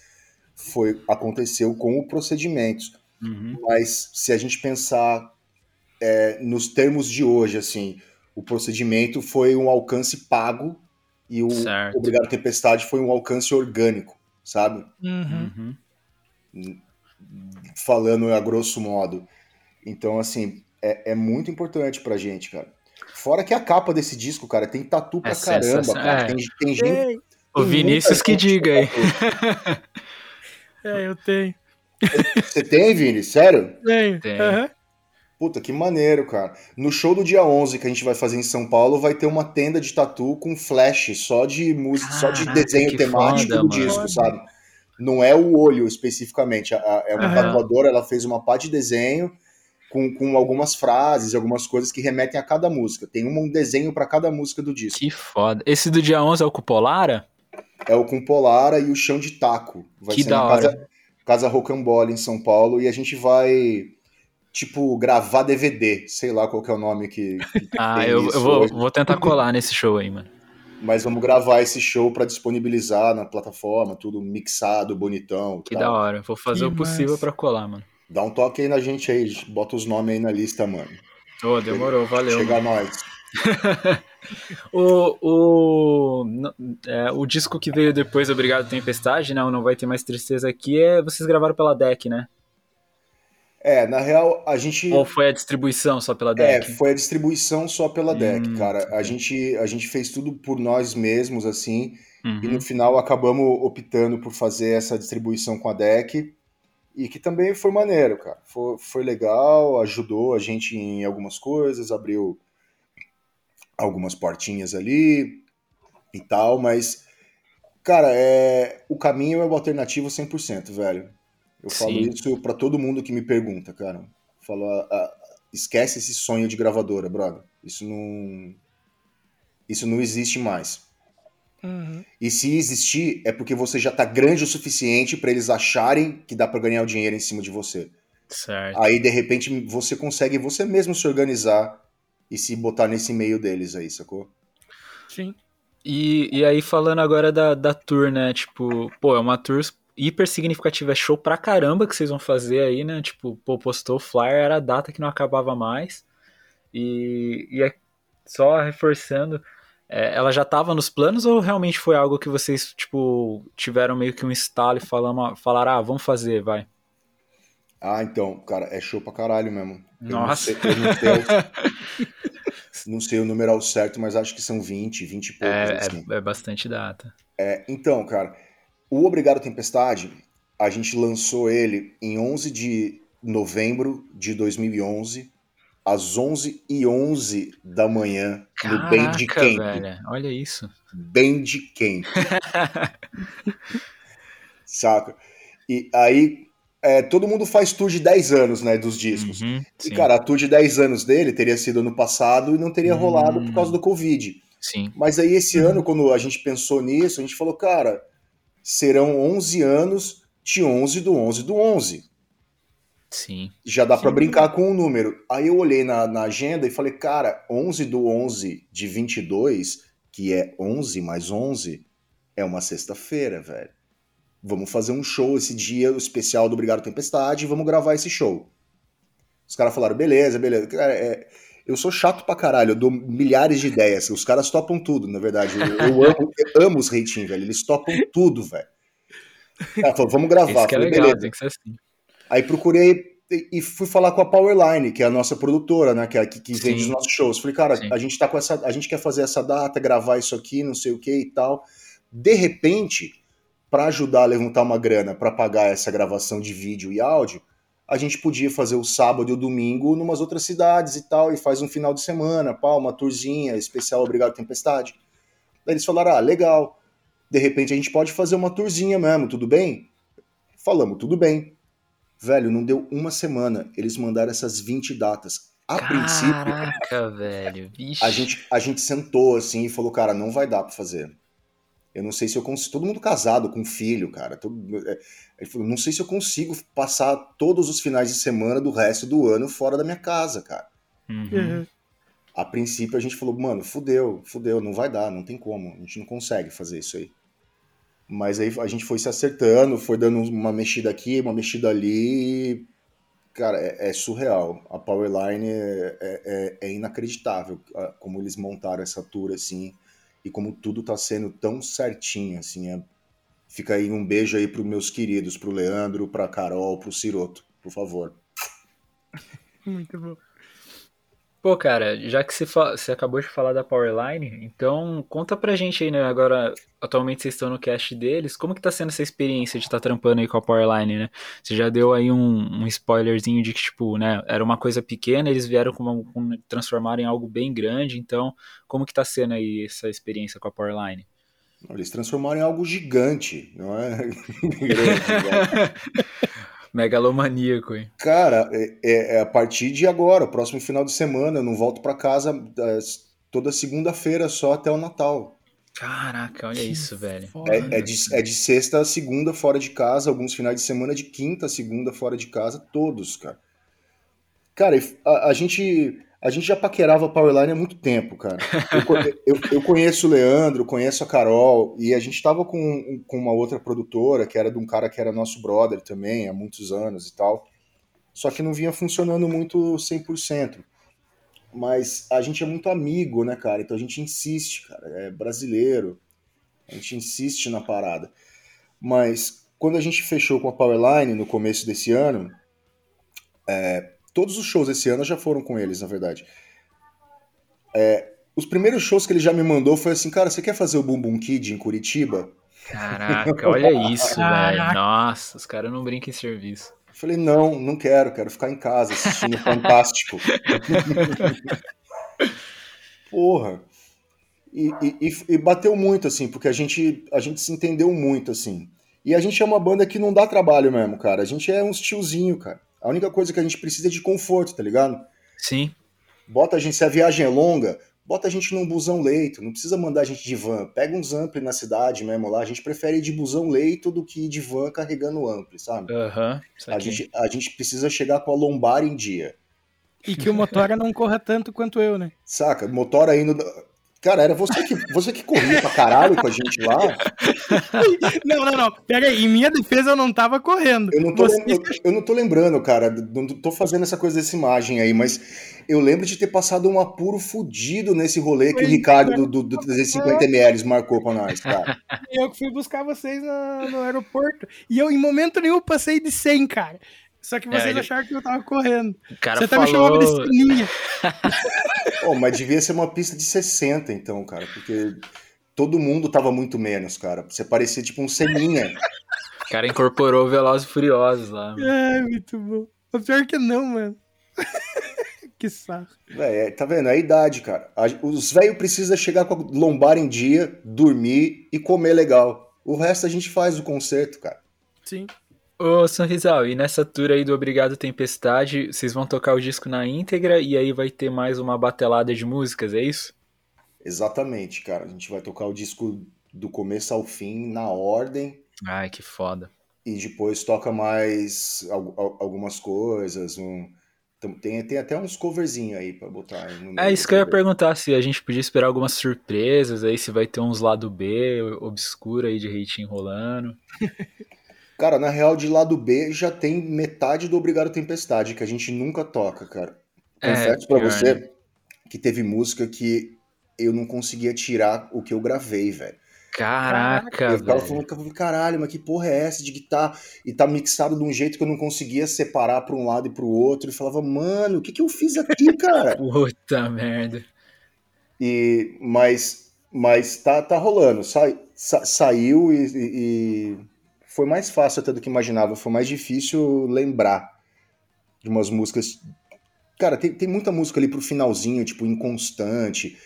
foi aconteceu com o procedimentos. Uhum. Mas se a gente pensar é, nos termos de hoje, assim, o procedimento foi um alcance pago e o Certo. Obrigado Tempestade foi um alcance orgânico, sabe? Uhum. Uhum. Falando a grosso modo. Então, assim, é, é muito importante pra gente, cara. Fora que a capa desse disco, cara, tem tatu pra É caramba, cara. é. Tem, tem gente. O Vinícius que diga aí. tatu. É, eu tenho. Você tem, Vini? Sério? Tenho. Tem. Aham. Puta, que maneiro, cara. No show do dia 11 que a gente vai fazer em São Paulo, vai ter uma tenda de tatu com flash, só de música, só de Caraca, desenho temático foda, do mano. disco, sabe? Não é o olho especificamente. É uma Aham. tatuadora, ela fez uma pá de desenho com, com algumas frases, algumas coisas que remetem a cada música. Tem um desenho pra cada música do disco. Que foda. Esse do dia 11 é o Cupolara? É o com Polara e o Chão de Taco. Vai Que ser da na hora. casa, casa Rocambole em São Paulo e a gente vai, tipo, gravar DVD. Sei lá qual que é o nome que, que Ah, tem eu, eu vou, vou tentar colar nesse show aí, mano. Mas vamos gravar esse show pra disponibilizar na plataforma, tudo mixado, bonitão. Que tal. da hora. Vou fazer Que o possível pra colar, mano. Dá um toque aí na gente aí, bota os nomes aí na lista, mano. Ô, demorou, valeu. Chega mano. a nós. O, o, é, o disco que veio depois, Obrigado Tempestade, né? o Não Vai Ter Mais Tristeza aqui, é vocês gravaram pela DEC, né? É, na real, a gente. Ou foi a distribuição só pela É, DEC? foi a distribuição só pela DEC, Hum, cara. A gente, a gente fez tudo por nós mesmos, assim. E Uhum. no final acabamos optando por fazer essa distribuição com a DEC. E que também foi maneiro, cara. Foi, foi legal, ajudou a gente em algumas coisas, abriu algumas portinhas ali e tal, mas, cara, é, o caminho é o alternativo 100%, velho. Eu falo Sim. isso pra todo mundo que me pergunta, cara. Falo, ah, ah, esquece esse sonho de gravadora, brother. Isso não. Isso não existe mais. Uhum. E se existir, é porque você já tá grande o suficiente pra eles acharem que dá pra ganhar o dinheiro em cima de você. Certo. Aí, de repente, você consegue você mesmo se organizar e se botar nesse meio deles aí, sacou? Sim. E, e aí, falando agora da, da tour, né? Tipo, pô, é uma tour hiper significativa. É show pra caramba que vocês vão fazer aí, né? Tipo, pô, postou o flyer, era a data que não acabava mais. E, e é só reforçando, é, ela já tava nos planos ou realmente foi algo que vocês, tipo, tiveram meio que um estalo e falaram, ah, vamos fazer, vai. Ah, então, cara, é show pra caralho mesmo. Eu não Nossa. sei- eu não sei, o- não sei o número ao certo, mas acho que são 20, 20 e poucos, É, assim. é, é bastante data. É, então, cara, o Obrigado Tempestade, a gente lançou ele em 11 de novembro de 2011, às 11h11 da manhã, no Band Caraca, Camp. velho, olha isso. Band Camp. Saca? E aí, é, todo mundo faz tour de 10 anos, né, dos discos. Uhum, E, sim, cara, a tour de 10 anos dele teria sido ano passado e não teria Hum. rolado por causa do Covid. sim. Mas aí, esse ano, quando a gente pensou nisso, a gente falou, cara, serão 11 anos de 11 do 11 do 11. Sim. Já dá pra Sim. brincar com o número. Aí eu olhei na, na agenda e falei, cara, 11 do 11 de 22, que é 11 mais 11, é uma sexta-feira, velho. Vamos fazer um show esse dia, o especial do Obrigado Tempestade, e vamos gravar esse show. Os caras falaram, beleza, beleza. Cara, é, eu sou chato pra caralho, eu dou milhares de ideias. Os caras topam tudo, na verdade. Eu, eu amo, eu amo os reitinhos, velho. Eles topam tudo, velho. Cara, falou, vamos gravar. Que é Falei, legal, beleza. tem que ser assim. Aí procurei e fui falar com a Powerline, que é a nossa produtora, né? Que, é que, que vende os nossos shows. Falei, cara, Sim. a gente tá com essa. A gente quer fazer essa data, gravar isso aqui, não sei o que e tal. De repente, para ajudar a levantar uma grana para pagar essa gravação de vídeo e áudio, a gente podia fazer o sábado e o domingo numas outras cidades e tal, e faz um final de semana, pá, uma tourzinha especial Obrigado Tempestade. Daí eles falaram, ah, legal, de repente a gente pode fazer uma tourzinha mesmo, tudo bem? Falamos, tudo bem. Velho, não deu uma semana, eles mandaram essas 20 datas. A princípio, Caraca, velho. Vixe. a gente, a gente sentou assim e falou, cara, não vai dar pra fazer. Eu não sei se eu consigo. Todo mundo casado, com filho, cara. Todo... é, Ele falou, não sei se eu consigo passar todos os finais de semana do resto do ano fora da minha casa, cara. Uhum. A princípio a gente falou, mano, fudeu, fudeu, não vai dar, não tem como, a gente não consegue fazer isso aí. Mas aí a gente foi se acertando, foi dando uma mexida aqui, uma mexida ali. e, Cara, é, é surreal. A Powerline é, é- é inacreditável como eles montaram essa tour assim e como tudo tá sendo tão certinho assim. é- Fica aí um beijo aí pros meus queridos, pro Leandro, pra Carol, pro Ciroto, por favor. Muito bom. Pô, cara, já que você, você acabou de falar da Powerline, então conta pra gente aí, né? Agora, atualmente vocês estão no cast deles, como que tá sendo essa experiência de estar trampando aí com a Powerline, né? Você já deu aí um, um spoilerzinho de que, tipo, né, era uma coisa pequena, eles vieram com, uma, com transformaram em algo bem grande, então como que tá sendo aí essa experiência com a Powerline? Eles transformaram em algo gigante, não é? Grande, né? Megalomaníaco, hein? Cara, é, é- é a partir de agora, próximo final de semana, eu não volto pra casa das- toda segunda-feira só até o Natal. Caraca, olha isso, velho. É, é de, é de sexta a segunda fora de casa, alguns finais de semana de quinta a segunda fora de casa, todos, cara. Cara, a, a gente, a gente já paquerava a Powerline há muito tempo, cara. Eu, eu- eu conheço o Leandro, conheço a Carol, e a gente tava com, com uma outra produtora, que era de um cara que era nosso brother também, há muitos anos e tal. Só que não vinha funcionando muito 100%. Mas a gente é muito amigo, né, cara? Então a gente insiste, cara. É brasileiro. A gente insiste na parada. Mas quando a gente fechou com a Powerline no começo desse ano, é, todos os shows esse ano já foram com eles, na verdade. É, os primeiros shows que ele já me mandou foi assim, cara, você quer fazer o Boom Boom Kid em Curitiba? Caraca, olha isso, velho. Nossa, os caras não brincam em serviço. Eu falei, não, não quero, quero ficar em casa assistindo Fantástico. Porra. E, e- e- e bateu muito, assim, porque a gente, a gente se entendeu muito, assim. E a gente é uma banda que não dá trabalho mesmo, cara. A gente é uns tiozinho, cara. A única coisa que a gente precisa é de conforto, tá ligado? Sim. Bota a gente, se a viagem é longa, bota a gente num busão leito. Não precisa mandar a gente de van. Pega uns ampli na cidade mesmo lá. A gente prefere ir de busão leito do que ir de van carregando ampli, sabe? Aham. A gente, a gente precisa chegar com a lombar em dia. E que o Motora não corra tanto quanto eu, né? Saca? Motora indo. Cara, era você que, você que corria pra caralho com a gente lá. Não, não, não. Pera aí, em minha defesa eu não tava correndo. Eu não tô, Você- eu, eu não tô lembrando, cara. Não tô fazendo essa coisa dessa imagem aí, mas eu lembro de ter passado um apuro fudido nesse rolê que o Ricardo é. do, do, do 350ml marcou pra nós, cara. Eu que fui buscar vocês na- no aeroporto. E eu, em momento nenhum, passei de 100, cara. Só que vocês É, ele- acharam que eu tava correndo. Você até me chamava de falou. Sininha. Pô, mas devia ser uma pista de 60, então, cara, porque todo mundo tava muito menos, cara. Você parecia tipo um Seninha. O cara incorporou Velozes e Furiosos lá. mano. Ai, muito bom. O pior que não, mano. que saco. Véi, é, tá vendo? É a idade, cara. A- os velhos precisam chegar com a lombar em dia, dormir e comer legal. O resto a gente faz o concerto, cara. Sim. Ô, Sorrisal, e nessa tour aí do Obrigado Tempestade, vocês vão tocar o disco na íntegra e aí vai ter mais uma batelada de músicas, é isso? Exatamente, cara. A gente vai tocar o disco do começo ao fim, na ordem, Ai, que foda. e depois toca mais al- al- algumas coisas. Um... Tem, tem até uns coverzinhos aí pra botar. É isso que eu ia perguntar, se a gente podia esperar algumas surpresas aí, se vai ter uns lado B, obscuro aí de hating rolando. Cara, na real, de lado B já tem metade do Obrigado Tempestade, que a gente nunca toca, cara. É, Confesso pra pior, você né? que teve música que eu não conseguia tirar o que eu gravei, velho. Caraca, eu ficava velho. falando, que eu falei, caralho, mas que porra é essa de guitarra? E tá mixado de um jeito que eu não conseguia separar pra um lado e pro outro. E falava, mano, o que que eu fiz aqui, cara? Puta merda. E, mas mas tá, tá rolando. Sai, sa saiu e, e, foi mais fácil até do que imaginava. Foi mais difícil lembrar de umas músicas. Cara, tem, tem muita música ali pro finalzinho, tipo, inconstante.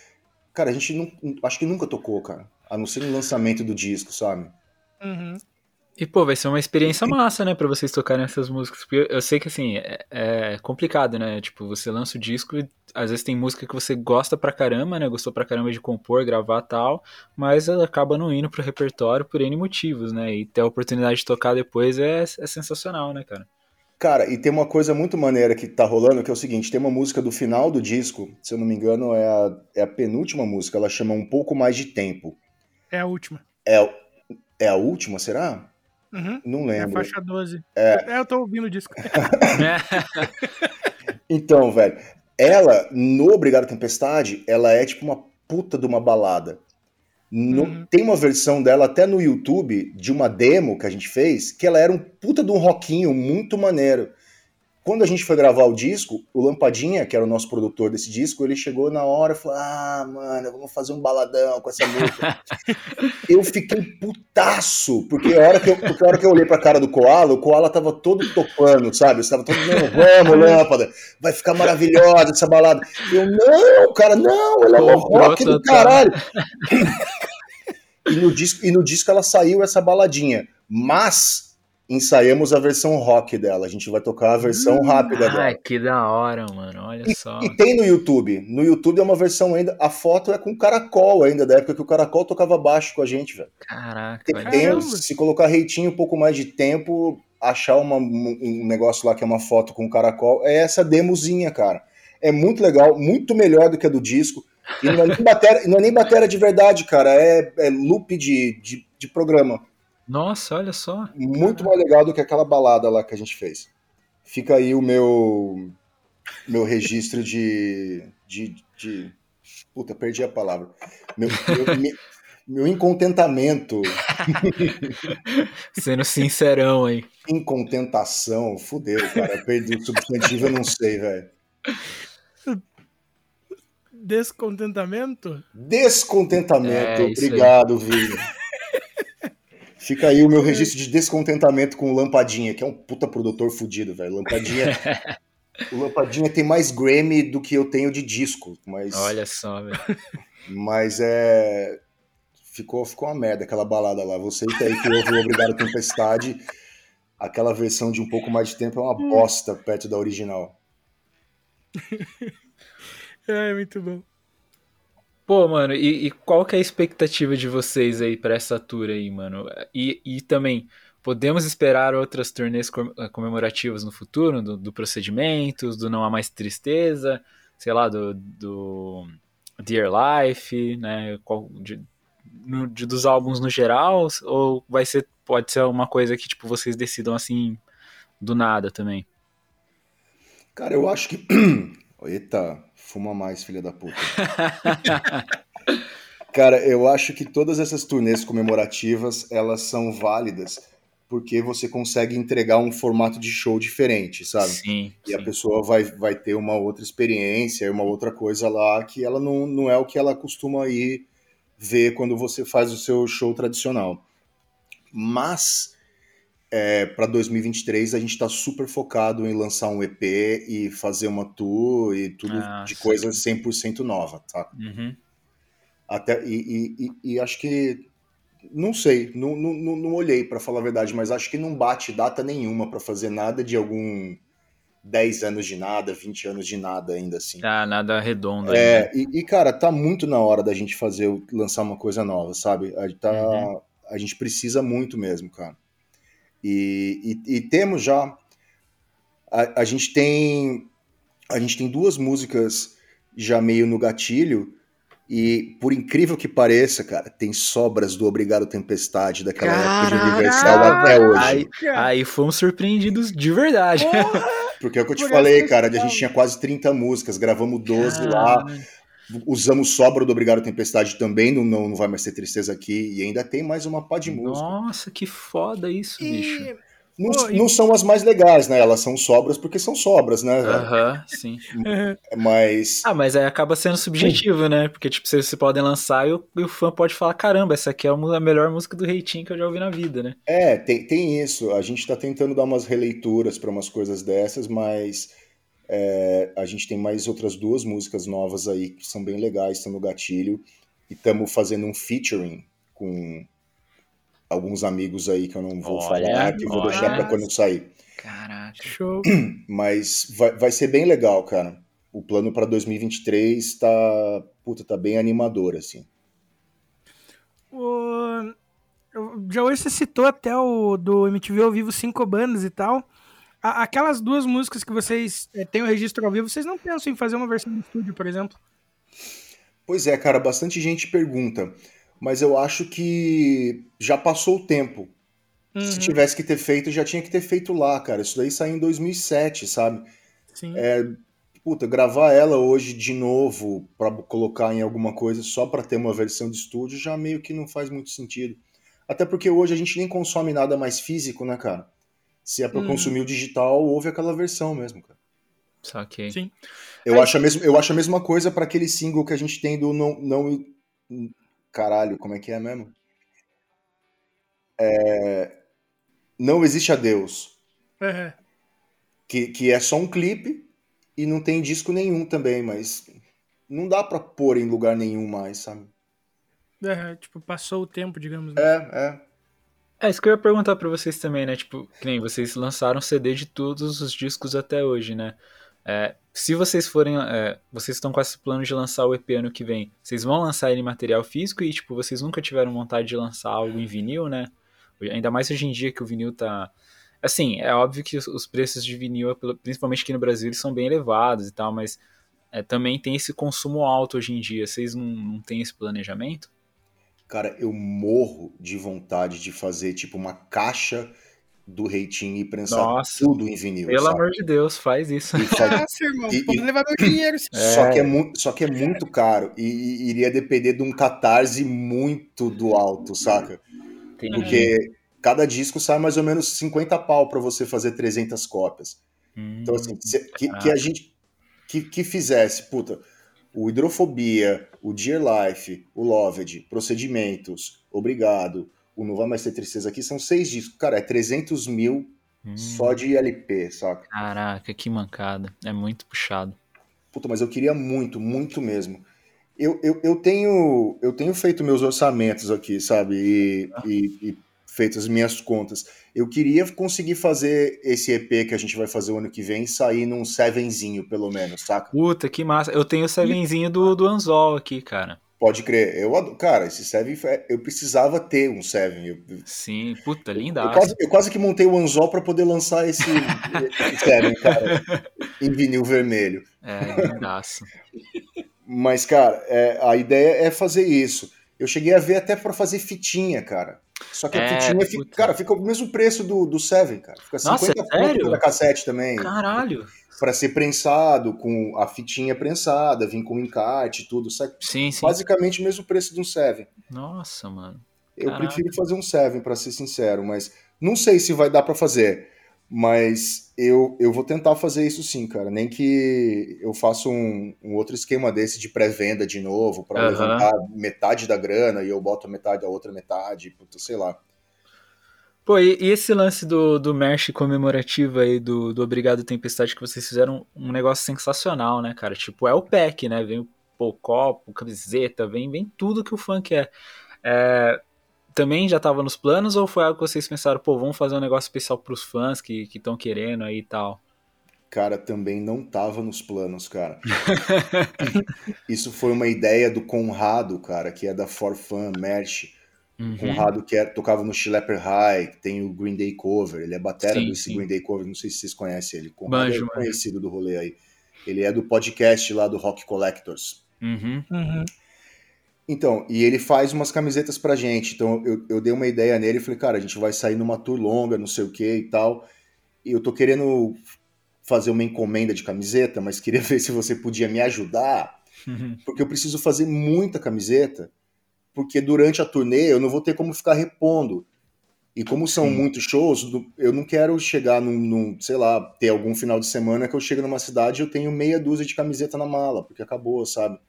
Cara, a gente não, acho que nunca tocou, cara. A não ser no lançamento do disco, sabe? Uhum. E, pô, vai ser uma experiência massa, né, pra vocês tocarem essas músicas. Porque eu sei que, assim, é, é, complicado, né? Tipo, você lança o disco e às vezes tem música que você gosta pra caramba, né? Gostou pra caramba de compor, gravar tal, mas ela acaba não indo pro repertório por N motivos, né? E ter a oportunidade de tocar depois é, é sensacional, né, cara? Cara, e tem uma coisa muito maneira que tá rolando, que é o seguinte, tem uma música do final do disco, se eu não me engano, é a, é a penúltima música, ela chama Um Pouco Mais de Tempo. É a última. É, é a última, será? Uhum. Não lembro. É faixa 12. É. é eu tô ouvindo o disco. então, velho, ela, no Obrigado Tempestade, ela é tipo uma puta de uma balada. No, uhum. Tem uma versão dela até no YouTube, de uma demo que a gente fez, que ela era um puta de um rockinho muito maneiro. Quando a gente foi gravar o disco, o Lampadinha, que era o nosso produtor desse disco, ele chegou na hora e falou: Ah, mano, vamos fazer um baladão com essa música. eu fiquei putaço, porque a, hora que eu, porque a hora que eu olhei pra cara do Koala, o Koala tava todo topando, sabe? Estava todo, não, vamos, lâmpada, vai ficar maravilhosa essa balada. Eu, não, cara, não, ela é um rock do caralho. e, no disco, e no disco ela saiu essa baladinha. Mas ensaiamos a versão rock dela. A gente vai tocar a versão hum, rápida dela. Ai, que da hora, mano. Olha e, só. E tem no YouTube. No YouTube é uma versão ainda. A foto é com caracol ainda, da época que o caracol tocava baixo com a gente, velho. Caraca, tem, tem, Se colocar reitinho um pouco mais de tempo, achar uma, um negócio lá que é uma foto com caracol, é essa demozinha, cara. É muito legal, muito melhor do que a do disco. E não é nem bateria, não é nem bateria de verdade, cara. É, é loop de, de, de programa. Nossa, olha só. Muito mais legal do que aquela balada lá que a gente fez. Fica aí o meu meu registro de, de, de... Puta, perdi a palavra. Meu, meu, meu incontentamento. Sendo sincerão aí. Incontentação, fudeu, cara. Perdi o substantivo, eu não sei, velho. Descontentamento? Descontentamento, é, obrigado, Vini. Fica aí o meu registro de descontentamento com o Lampadinha, que é um puta produtor fudido, velho. Lampadinha. o Lampadinha tem mais Grammy do que eu tenho de disco, mas. Olha só, velho. Mas é. Ficou, ficou uma merda aquela balada lá. Você que aí que ouve o Obrigado Tempestade, aquela versão de um pouco mais de tempo é uma bosta perto da original. é, muito bom. Pô, mano, e, e, qual que é a expectativa de vocês aí para essa tour aí, mano? E, e também, podemos esperar outras turnês eh, comemorativas no futuro, do, do do Não Há Mais Tristeza, sei lá, do, do Dear Life, né? Qual, de, no, de, dos álbuns no geral, ou vai ser, pode ser uma coisa que, tipo, vocês decidam assim, do nada também? Cara, eu acho que... Eita, Fuma mais, filha da puta. Cara, eu acho que todas essas turnês comemorativas, elas são válidas porque você consegue entregar um formato de show diferente, sabe? Sim. E sim. a pessoa vai, vai ter uma outra experiência, uma outra coisa lá que ela não, não é o que ela costuma ir ver quando você faz o seu show tradicional. Mas é, para 2023 a gente está super focado em lançar um EP e fazer uma tour e tudo ah, de sim. coisas 100% nova, tá? Uhum. Até, e, e, e, acho que, não sei, não, não, não olhei para falar a verdade, mas acho que não bate data nenhuma para fazer nada de algum 10 anos de nada, 20 anos de nada ainda assim. Tá, nada redondo. É, e, e, cara, tá muito na hora da gente fazer, lançar uma coisa nova, sabe? Tá, uhum. a gente precisa muito mesmo, cara. E, e, e temos já. A, a, gente tem. A gente tem duas músicas já meio no gatilho. E por incrível que pareça, cara, tem sobras do Obrigado Tempestade daquela Caraca, época de Universal até hoje. Aí, aí fomos surpreendidos de verdade. Porque é o que eu te falei, cara, a gente tinha quase 30 músicas, gravamos 12 Caramba. lá. Usamos sobra do Obrigado Tempestade também, não, não, vai mais ter tristeza aqui. E ainda tem mais uma pá de música. Nossa, que foda isso, e... bicho. Não, Pô, e- não são as mais legais, né? Elas são sobras porque são sobras, né? Aham, sim. Mas. Ah, mas aí acaba sendo subjetivo, né? Porque, tipo, vocês, podem lançar e o, e o fã pode falar: caramba, essa aqui é a melhor música do Reitinho que eu já ouvi na vida, né? É, tem, tem isso. A gente tá tentando dar umas releituras para umas coisas dessas, mas é, a gente tem mais outras duas músicas novas aí que são bem legais, estão no gatilho. E estamos fazendo um featuring com alguns amigos aí que eu não vou Olha, falar, que eu vou olha. deixar para quando sair. Caraca. Show. Mas vai, vai ser bem legal, cara. O plano para 2023 tá, puta, tá bem animador, assim. O... eu- Já hoje você citou até o do MTV ao vivo cinco bandas e tal. A- aquelas duas músicas que vocês eh, têm o registro ao vivo, vocês não pensam em fazer uma versão do estúdio, por exemplo? Pois é, cara, bastante gente pergunta, mas eu acho que já passou o tempo. Se Uhum, tivesse que ter feito, já tinha que ter feito lá, cara. Isso daí saiu em 2007, sabe? Sim. É, puta, gravar ela hoje de novo pra colocar em alguma coisa só pra ter uma versão de estúdio já meio que não faz muito sentido. Até porque hoje a gente nem consome nada mais físico, né, cara? Se é pra Uhum. consumir o digital, houve aquela versão mesmo, cara. Saquei. Sim. Eu, acho a mesma, eu acho a mesma coisa pra aquele single que a gente tem do não, não. Caralho, como é que é mesmo? É, não existe adeus. Uhum. Que, que é só um clipe e não tem disco nenhum também, mas não dá pra pôr em lugar nenhum mais, sabe? Uhum, Tipo, passou o tempo, digamos. né? É, é. É isso que eu ia perguntar pra vocês também, né? Tipo, que nem vocês lançaram CD de todos os discos até hoje, né? É, se vocês forem. é, vocês estão com esse plano de lançar o EP ano que vem, vocês vão lançar ele em material físico e, tipo, vocês nunca tiveram vontade de lançar algo em vinil, né? Ainda mais hoje em dia que o vinil tá. Assim, é óbvio que os- os preços de vinil, principalmente aqui no Brasil, eles são bem elevados e tal, mas é, também tem esse consumo alto hoje em dia. Vocês não, não têm esse planejamento? Cara, eu morro de vontade de fazer tipo uma caixa do reitinho e prensar Nossa. tudo em vinil. Pelo sabe? amor de Deus, faz isso. E fa- Nossa, irmão, E- pode e- levar meu dinheiro. sim. Só, que é muito, só que é muito caro e, e iria depender de um catarse muito do alto, saca? Entendi. Porque cada disco sai mais ou menos 50 pau pra você fazer 300 cópias. Hum, Então, assim, que, que a gente que, que fizesse, puta, o Hidrofobia, o Dear Life, o Loved, Procedimentos, Obrigado, o Não Vai Mais Ter Tristeza aqui, são seis discos. Cara, é 300 mil hum. só de LP, saca? Caraca, que mancada. É muito puxado. Puta, mas eu queria muito, muito mesmo. Eu, eu, eu, tenho, eu tenho feito meus orçamentos aqui, sabe? E, e, e feito as minhas contas. Eu queria conseguir fazer esse EP que a gente vai fazer o ano que vem sair num sevenzinho, pelo menos, saca? Puta, que massa. Eu tenho o Sevenzinho do, do Anzol aqui, cara. Pode crer. Eu, ado- cara, esse Seven, é- eu precisava ter um Seven. Eu, eu Sim, puta, eu lindaço. quase, eu quase que montei o anzol para poder lançar esse, esse Seven, cara, em vinil vermelho. É, lindaço. Mas, cara, é, a ideia é fazer isso. Eu cheguei a ver até para fazer fitinha, cara. Só que a É, fitinha, fica, puta. cara, fica o mesmo preço do, do Seven, cara. Fica Nossa, 50 é pontos sério? cada cassete também. Caralho. Para ser prensado, com a fitinha prensada, vir com encarte e tudo. Sabe? Sim, sim. Basicamente o mesmo preço de um Seven. Nossa, mano. Eu Caraca. prefiro fazer um Seven, para ser sincero, mas não sei se vai dar para fazer. Mas eu, eu vou tentar fazer isso sim, cara. Nem que eu faça um, um outro esquema desse de pré-venda de novo, para Aham. levantar metade da grana e eu boto metade da outra metade, puta, sei lá. Pô, e, e esse lance do, do merch comemorativo aí do, do Obrigado Tempestade que vocês fizeram um negócio sensacional, né, cara? Tipo, é o pack, né? Vem o pô, copo, camiseta, vem, vem tudo que o fã quer. É, também já tava nos planos ou foi algo que vocês pensaram, pô, vamos fazer um negócio especial pros fãs que estão querendo aí e tal? Cara, também não tava nos planos, cara. Isso foi uma ideia do Conrado, cara, que é da For Fun Merch. Uhum. Conrado que é- tocava no Schlepper High, que tem o Green Day Cover, ele é batera Sim, desse sim. Green Day Cover, não sei se vocês conhecem ele. Conrado Manjo, é conhecido do rolê aí. Ele é do podcast lá do Rock Collectors. Uhum. Uhum. Então, e ele faz umas camisetas pra gente. Então, eu, eu dei uma ideia nele e falei, cara, a gente vai sair numa tour longa, não sei o que e tal. E eu tô querendo fazer uma encomenda de camiseta, mas queria ver se você podia me ajudar, Uhum. porque eu preciso fazer muita camiseta, porque durante a turnê eu não vou ter como ficar repondo. E como são Sim. muitos shows, eu não quero chegar num, num, sei lá, ter algum final de semana que eu chego numa cidade e eu tenho meia dúzia de camiseta na mala, porque acabou, sabe?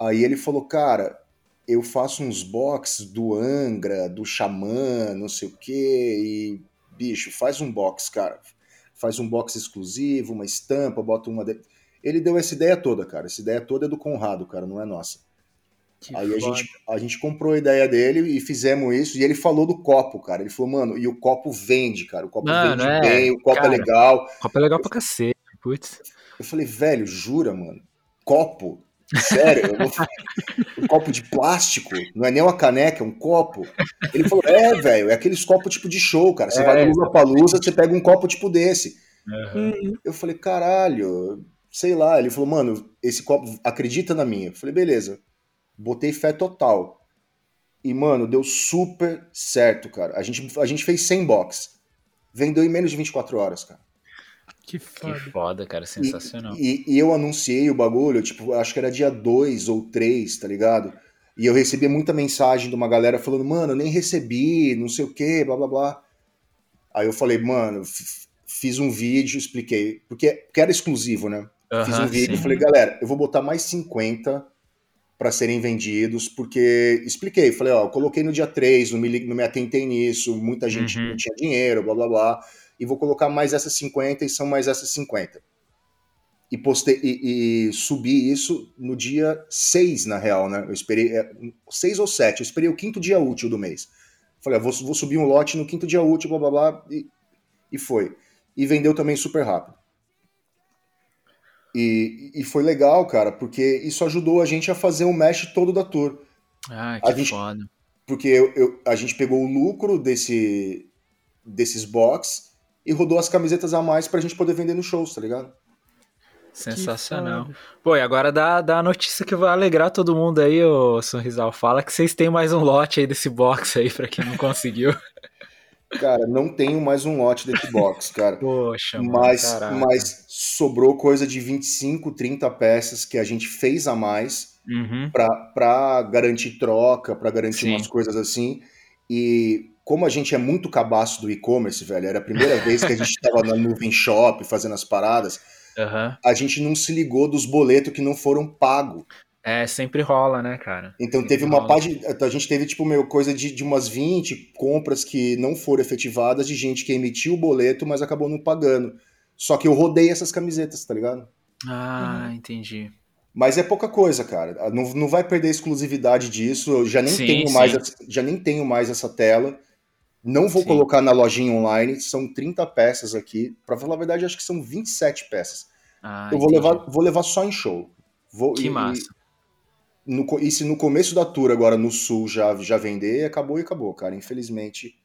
Aí ele falou, cara, eu faço uns box do Angra, do Xamã, não sei o quê, e, bicho, faz um box, cara. Faz um box exclusivo, uma estampa, bota uma... de- Ele deu essa ideia toda, cara. Essa ideia toda é do Conrado, cara, não é nossa. Que Aí a gente, a gente comprou a ideia dele e fizemos isso. E ele falou do copo, cara. Ele falou, mano, e o copo vende, cara. O copo Mano, vende é, bem, o copo cara. é legal. Copa é legal pra cacete, putz. Eu falei, velho, jura, mano? Copo? Sério? Eu vou... um copo de plástico? Não é nem uma caneca, é um copo? Ele falou, é, velho, é aqueles copos tipo de show, cara. Você É, vai no Lula Palusa, você pega um copo tipo desse. Aham. Eu falei, caralho, sei lá. Ele falou, mano, esse copo, acredita na minha. Eu falei, beleza. Botei fé total. E, mano, deu super certo, cara. A gente, a gente fez 100 box. Vendeu em menos de 24 horas, cara. Que Que foda. foda, cara, E, sensacional. e- e eu anunciei o bagulho, tipo, acho que era dia 2 ou 3, tá ligado? E eu recebia muita mensagem de uma galera falando, mano, eu nem recebi, não sei o que, blá blá blá. Aí eu falei, mano, fiz um vídeo, expliquei, porque, porque era exclusivo, né? Fiz um vídeo e falei, galera, eu vou botar mais 50 para serem vendidos, porque expliquei, falei, ó, coloquei no dia 3, não me, não me atentei nisso, muita gente Uhum. não tinha dinheiro, blá blá blá, e vou colocar mais essas 50 e são mais essas 50. E postei e, e subi isso no dia 6, na real, né? Eu esperei é, 6 ou 7, eu esperei o quinto dia útil do mês. Falei, ó, vou, vou subir um lote no quinto dia útil, blá blá blá, e, e foi. E vendeu também super rápido. E, e foi legal, cara, porque isso ajudou a gente a fazer o mesh todo da tour. Ah, A que gente- foda. Porque eu- eu- a gente pegou o lucro desse, desses box e rodou as camisetas a mais pra gente poder vender nos shows, tá ligado? Sensacional. Pô, e agora dá, dá a notícia que vai alegrar todo mundo aí, ô Sorrisal. Fala que vocês têm mais um lote aí desse box aí pra quem não conseguiu. Cara, não tenho mais um lote desse box, cara. Poxa, mano, Mas, caraca. mas sobrou coisa de 25, 30 peças que a gente fez a mais Uhum. pra, pra garantir troca, pra garantir Sim. umas coisas assim. E como a gente é muito cabaço do e-commerce, velho, era a primeira vez que a gente tava na Moving Shop fazendo as paradas, Aham. a gente não se ligou dos boletos que não foram pagos. É, sempre rola, né, cara? Então Sempre teve uma rola. parte, a gente teve tipo meu coisa de, de umas 20 compras que não foram efetivadas de gente que emitiu o boleto, mas acabou não pagando. Só que eu rodei essas camisetas, tá ligado? Ah, entendi. Mas é pouca coisa, cara. Não, não vai perder a exclusividade disso. Eu já nem Sim, tenho sim. mais essa- já nem tenho mais essa tela. Não vou Sim. colocar na lojinha online, são 30 peças aqui. Pra falar a verdade, acho que são 27 peças. Ah, eu vou entendi. levar, vou levar só em show. Vou, Que e- massa. E, no e se no começo da tour, agora no sul, já, já vender, acabou e acabou, cara. Infelizmente,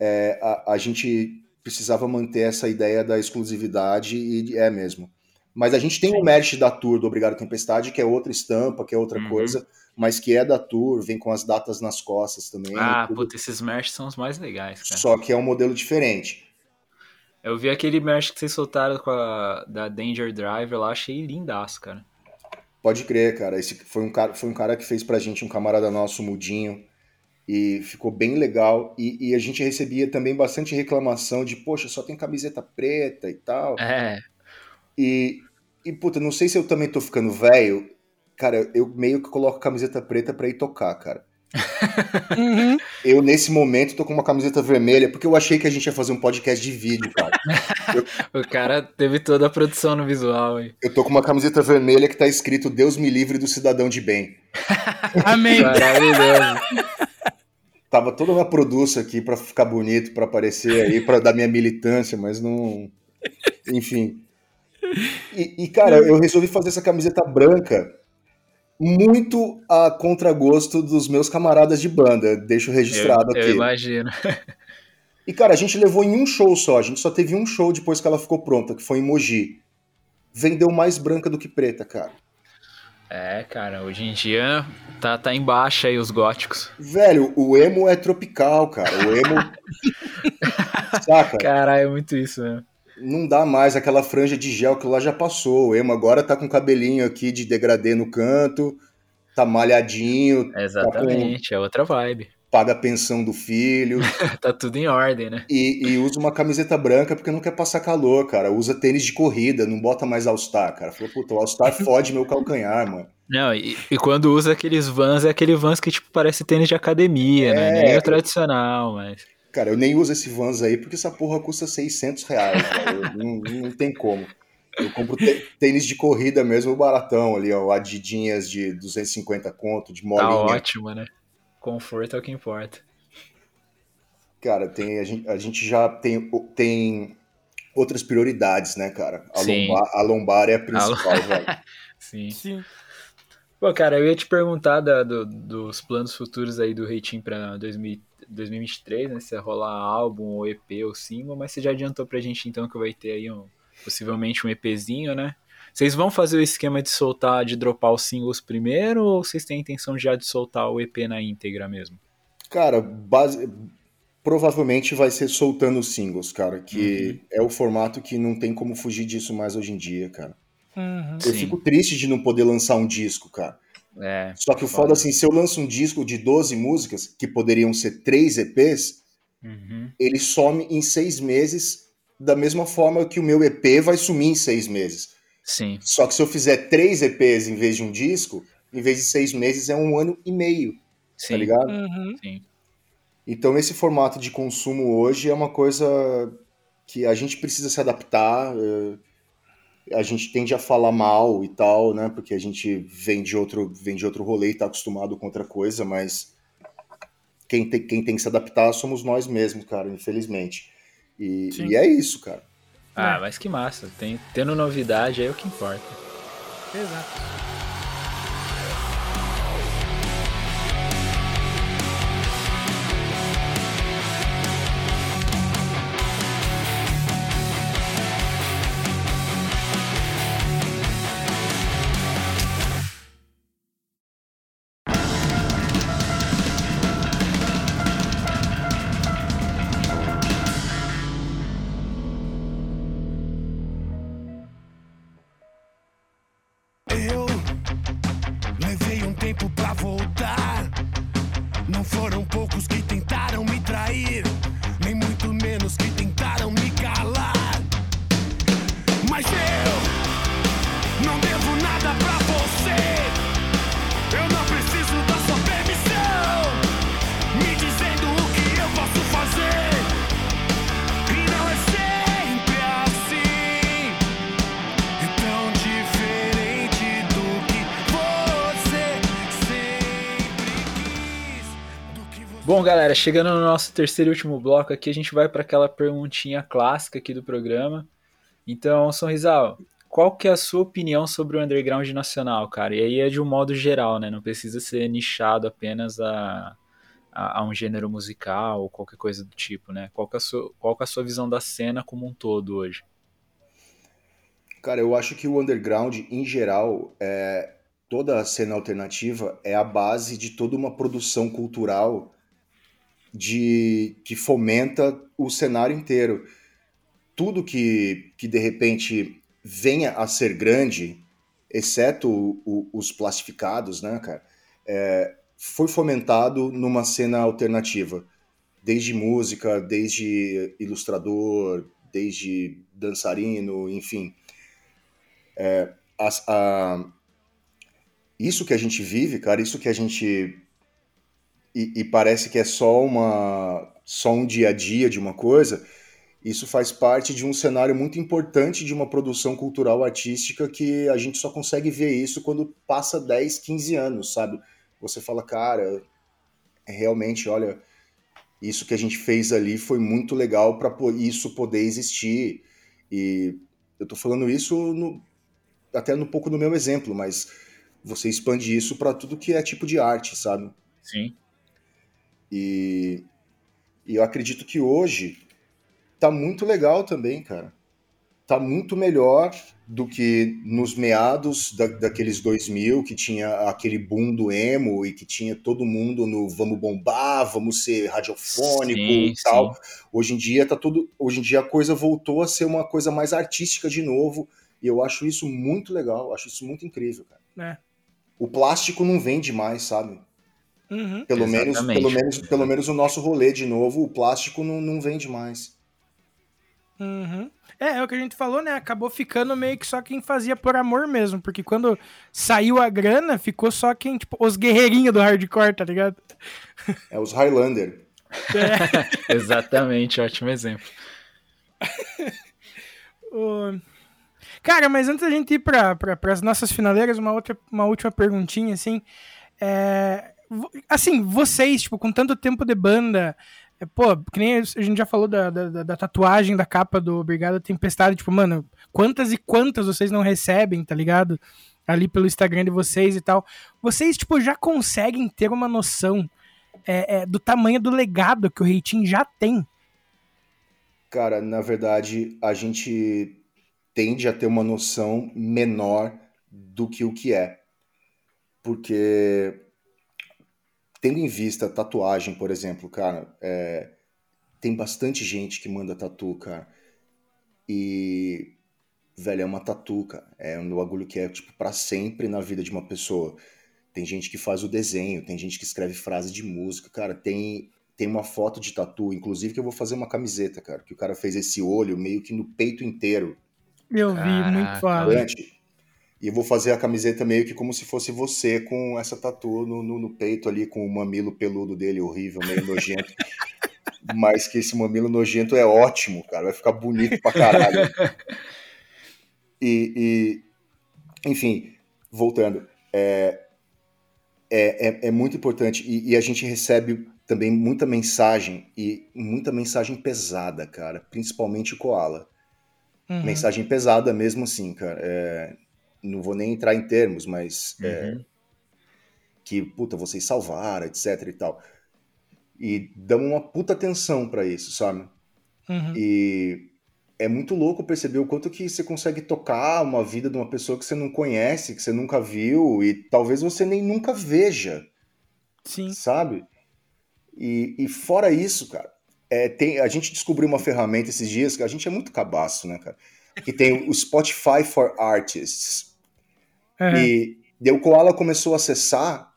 é, a, a gente precisava manter essa ideia da exclusividade e é mesmo. Mas a gente tem o merch da tour do Obrigado Tempestade, que é outra estampa, que é outra Uhum. coisa, mas que é da tour, vem com as datas nas costas também. Ah, tudo. puta, esses merch são os mais legais, cara. Só que é um modelo diferente. Eu vi aquele merch que vocês soltaram com a da Danger Driver lá, achei lindaço, cara. Pode crer, cara. Esse foi um cara, foi um cara que fez pra gente, um camarada nosso, Mudinho, e ficou bem legal. E, e a gente recebia também bastante reclamação de, poxa, só tem camiseta preta e tal. É, E, e puta, não sei se eu também tô ficando velho. Cara, eu meio que coloco camiseta preta pra ir tocar, cara. Uhum. Eu, nesse momento, tô com uma camiseta vermelha, porque eu achei que a gente ia fazer um podcast de vídeo, cara. o cara teve toda a produção no visual aí. Eu tô com uma camiseta vermelha que tá escrito Deus me livre do cidadão de bem. Amém. Maravilhoso. Tava toda uma produção aqui pra ficar bonito, pra aparecer aí, pra dar minha militância, mas não. Enfim. E, e, cara, eu resolvi fazer essa camiseta branca muito a contragosto dos meus camaradas de banda. Deixo registrado eu, eu aqui. imagino. E, cara, a gente levou em um show só. A gente só teve um show depois que ela ficou pronta, que foi em Mogi. Vendeu mais branca do que preta, cara. É, cara, hoje em dia tá, tá em baixa aí os góticos. Velho, o emo é tropical, cara. O emo. Saca? Caralho, é muito isso, né? Não dá mais aquela franja de gel que lá já passou. O emo agora tá com cabelinho aqui de degradê no canto, tá malhadinho, Exatamente, é outra vibe. paga a pensão do filho. tá tudo em ordem, né? E, e, usa uma camiseta branca porque não quer passar calor, cara. Usa tênis de corrida, não bota mais All-Star, cara. Falou, puta, o All-Star fode meu calcanhar, mano. Não, e, e, quando usa aqueles vans, é aquele vans que, tipo, parece tênis de academia, né? é, né? Nem é o tradicional, mas... Cara, eu nem uso esse vans aí porque essa porra custa 600 reais, não, não tem como. Eu compro tênis de corrida mesmo, baratão ali, ó, adidinhas de 250 conto, de molinha. Tá ótimo, né? Conforto é o que importa. Cara, tem, a, gente, a gente já tem, tem outras prioridades, né, cara? A, lombar, a lombar é a principal, a... velho. Sim. Sim. Pô, cara, eu ia te perguntar da, do, dos planos futuros aí do Reitinho pra 2023, né? Se rolar álbum, ou EP, ou single, mas você já adiantou pra gente então que vai ter aí um, possivelmente um EPzinho, né? Vocês vão fazer o esquema de soltar, de dropar os singles primeiro, ou vocês têm a intenção já de soltar o EP na íntegra mesmo? Cara, base... provavelmente vai ser soltando os singles, cara, que uhum. é o formato que não tem como fugir disso mais hoje em dia, cara. Uhum. Eu Sim. fico triste de não poder lançar um disco, cara. É, Só que o foda, assim, se eu lanço um disco de 12 músicas, que poderiam ser 3 EPs, uhum. ele some em 6 meses, da mesma forma que o meu EP vai sumir em 6 meses. Sim. Só que se eu fizer três EPs em vez de um disco, em vez de seis meses, é um ano e meio. Tá Sim. Tá ligado? Uhum. Sim. Então esse formato de consumo hoje é uma coisa que a gente precisa se adaptar. É, a gente tende a falar mal e tal, né? Porque a gente vem de outro, vem de outro rolê e tá acostumado com outra coisa, mas quem tem, quem tem que se adaptar somos nós mesmos, cara, infelizmente. E, e é isso, cara. Ah, mas que massa. Tem, tendo novidade aí é o que importa. Exato. Galera, chegando no nosso terceiro e último bloco aqui, a gente vai para aquela perguntinha clássica aqui do programa. Então, Sonrisal, qual que é a sua opinião sobre o underground nacional, cara? E aí é de um modo geral, né? Não precisa ser nichado apenas a, a, a um gênero musical ou qualquer coisa do tipo, né? Qual que, é a sua, qual que é a sua visão da cena como um todo hoje? Cara, eu acho que o underground, em geral, é, toda a cena alternativa é a base de toda uma produção cultural de que fomenta o cenário inteiro. Tudo que, que de repente venha a ser grande, exceto o, o, os plastificados, né, cara, é, foi fomentado numa cena alternativa. Desde música, desde ilustrador, desde dançarino, enfim. É, a, a, isso que a gente vive, cara, isso que a gente e, e, parece que é só uma só um dia a dia de uma coisa, isso faz parte de um cenário muito importante de uma produção cultural artística que a gente só consegue ver isso quando passa 10, 15 anos, sabe? Você fala, cara, realmente, olha, isso que a gente fez ali foi muito legal para isso poder existir. E eu tô falando isso no, até um pouco no meu exemplo, mas você expande isso para tudo que é tipo de arte, sabe? Sim. E, e eu acredito que hoje tá muito legal também, cara. Tá muito melhor do que nos meados da, daqueles 2000, que tinha aquele boom do emo e que tinha todo mundo no vamos bombar, vamos ser radiofônico sim, e tal. Sim. Hoje em dia tá tudo, hoje em dia a coisa voltou a ser uma coisa mais artística de novo, e eu acho isso muito legal, acho isso muito incrível, cara. É. O plástico não vende mais, sabe? Uhum. Pelo menos, pelo, menos, pelo menos o nosso rolê, de novo, o plástico não, não vende mais. Uhum. É, é o que a gente falou, né? Acabou ficando meio que só quem fazia por amor mesmo. Porque quando saiu a grana, ficou só quem, tipo, os guerreirinhos do hardcore, tá ligado? É os Highlander. Exatamente, ótimo exemplo. O- Cara, mas antes da gente ir para as nossas finaleiras, uma, outra, uma última perguntinha, assim. É, Assim, vocês, tipo, com tanto tempo de banda, é, pô, que nem a gente já falou da, da, da- tatuagem da capa do Obrigado Tempestade, tipo, mano, quantas e quantas vocês não recebem, tá ligado? Ali pelo Instagram de vocês e tal. Vocês, tipo, já conseguem ter uma noção é, é, do tamanho do legado que o Reitinho já tem. Cara, na verdade, a gente tende a ter uma noção menor do que o que é. Porque, tendo em vista tatuagem, por exemplo, cara, é, tem bastante gente que manda tatu, cara. E, velho, é uma tatu, cara. É um bagulho que é, tipo, pra sempre na vida de uma pessoa. Tem gente que faz o desenho, tem gente que escreve frase de música, cara. Tem, tem uma foto de tatu, inclusive, que eu vou fazer uma camiseta, cara. Que o cara fez esse olho meio que no peito inteiro. Eu vi, muito Caraca, foda. E vou fazer a camiseta meio que como se fosse você com essa tatu no, no, no peito ali, com o mamilo peludo dele, horrível, meio nojento. Mas que esse mamilo nojento é ótimo, cara. Vai ficar bonito pra caralho. E, e, enfim, voltando. É, é, é, é muito importante. E, e a gente recebe também muita mensagem, e muita mensagem pesada, cara. Principalmente o Koala Uhum. mensagem pesada mesmo assim, cara. É, não vou nem entrar em termos, mas é, Uhum. que, puta, vocês salvaram, etc e tal. E dão uma puta atenção pra isso, sabe? Uhum. E é muito louco perceber o quanto que você consegue tocar uma vida de uma pessoa que você não conhece, que você nunca viu e talvez você nem nunca veja, Sim. sabe? E, e fora isso, cara, é, tem, a gente descobriu uma ferramenta esses dias que a gente é muito cabaço, né, cara? Que tem o Spotify for Artists. Uhum. E daí o Koala começou a acessar.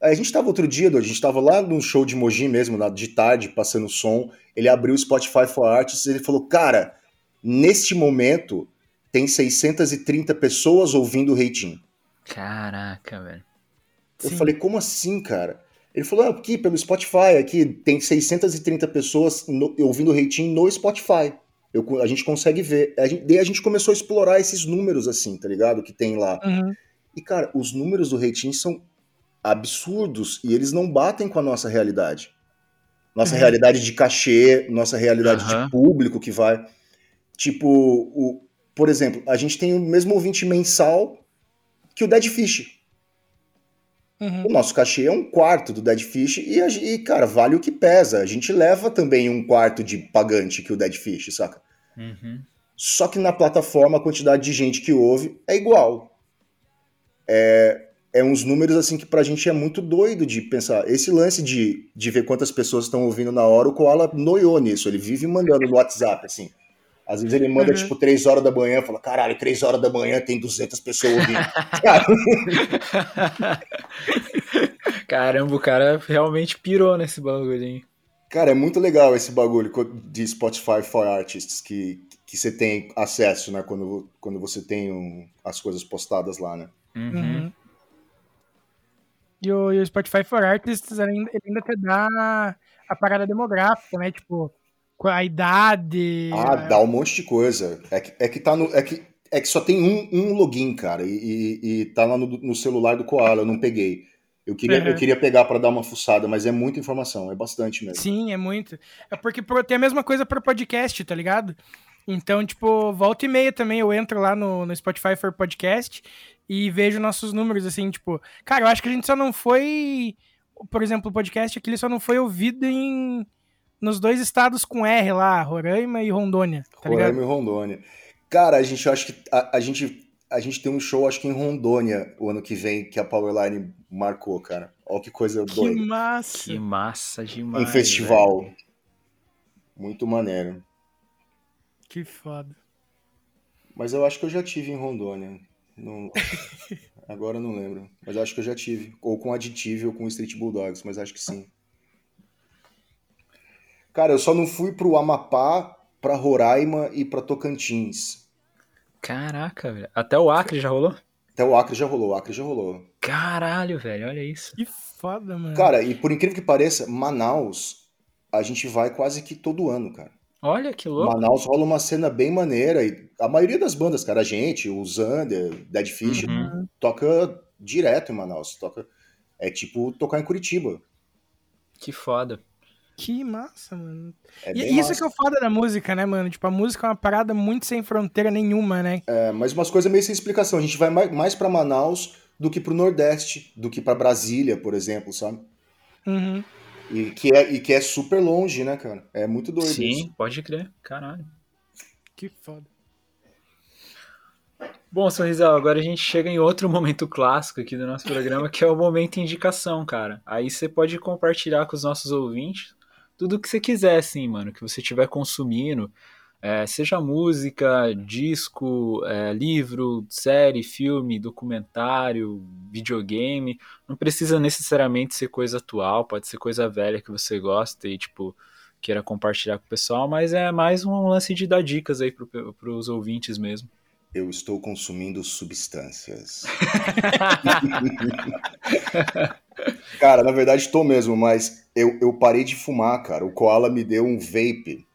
A gente tava outro dia, a gente tava lá num show de Mogi mesmo, de tarde, passando som. Ele abriu o Spotify for Artists e ele falou: Cara, neste momento tem 630 pessoas ouvindo o Reitinho. Caraca, velho. Eu Sim. falei: Como assim, cara? Ele falou: ah, aqui pelo Spotify, aqui tem 630 pessoas no- ouvindo o Reitinho no Spotify. Eu- a gente consegue ver. A gente, daí a gente começou a explorar esses números assim, tá ligado? Que tem lá. Uhum. E, cara, os números do rating são absurdos e eles não batem com a nossa realidade. Nossa Uhum. realidade de cachê, nossa realidade Aham. de público que vai. Tipo, o, por exemplo, a gente tem o mesmo ouvinte mensal que o Dead Fish. Uhum. O nosso cachê é um quarto do Dead Fish e, e, cara, vale o que pesa. A gente leva também um quarto de pagante que o Dead Fish, saca? Uhum. Só que na plataforma a quantidade de gente que ouve é igual. É, é uns números assim que pra gente é muito doido de pensar. Esse lance de, de ver quantas pessoas estão ouvindo na hora, o Koala noiou nisso. Ele vive mandando no WhatsApp, assim. Às vezes ele manda, Uhum. tipo, 3 horas da manhã, fala, caralho, 3 horas da manhã tem 200 pessoas ouvindo. Cara, Caramba, o cara realmente pirou nesse bagulho, hein? Cara, é muito legal esse bagulho de Spotify for Artists que, que você tem acesso, né? Quando, quando você tem um- as coisas postadas lá, né? Uhum. E o, e o Spotify for Artists ainda, ele ainda te dá a parada demográfica, né? Tipo, a idade. Ah, a- dá um monte de coisa. É que, é que, tá no, é que, é que só tem um, um login, cara, e, e, e tá lá no, no celular do Koala, eu não peguei. Eu queria, Uhum. eu queria pegar pra dar uma fuçada, mas é muita informação, é bastante mesmo. Sim, é muito. É porque tem a mesma coisa pro podcast, tá ligado? Então, tipo, volta e meia também eu entro lá no, no Spotify for Podcast e vejo nossos números, assim, tipo... Cara, eu acho que a gente só não foi... Por exemplo, o podcast aqui, ele só não foi ouvido em... Nos dois estados com R lá, Roraima e Rondônia, tá ligado? Roraima e Rondônia. Cara, a gente eu acho que a, a gente a gente tem um show acho que em Rondônia o ano que vem que a Powerline marcou, cara. Olha que coisa Que doida. massa! Que massa demais. Em festival. velho. Muito maneiro. Que foda. Mas eu acho que eu já tive em Rondônia. Não... Agora eu não lembro. Mas acho que eu já tive. Ou com Additive ou com Street Bulldogs, mas acho que sim. Cara, eu só não fui pro Amapá, pra Roraima e pra Tocantins. Caraca, velho. Até o Acre já rolou? Até o Acre já rolou, o Acre já rolou. Caralho, velho, olha isso. Que foda, mano. Cara, e por incrível que pareça, Manaus, a gente vai quase que todo ano, cara. Olha que louco. Manaus rola uma cena bem maneira. E a maioria das bandas, cara, a gente, o Zander, Dead Fish, Uhum. toca direto em Manaus. Toca... É tipo tocar em Curitiba. Que foda. Que massa, mano. É e isso massa. que é o foda da música, né, mano? Tipo, a música é uma parada muito sem fronteira nenhuma, né? É, mas umas coisas meio sem explicação. A gente vai mais, para Manaus do que pro Nordeste, do que pra Brasília, por exemplo, sabe? Uhum. E que, é, e que é super longe, né, cara? É muito doido Sim, isso. pode crer. Caralho. Que foda. Bom, Sorrisal, agora a gente chega em outro momento clássico aqui do nosso programa, que é o momento indicação, cara. Aí você pode compartilhar com os nossos ouvintes tudo o que você quiser, assim, mano, que você estiver consumindo. É, seja música, disco, é, livro, série, filme, documentário, videogame. Não precisa necessariamente ser coisa atual, pode ser coisa velha que você gosta e, tipo, queira compartilhar com o pessoal, mas é mais um lance de dar dicas aí pro, pros ouvintes mesmo. Eu estou consumindo substâncias. cara, na verdade estou mesmo, mas eu, eu parei de fumar, cara. O Koala me deu um vape.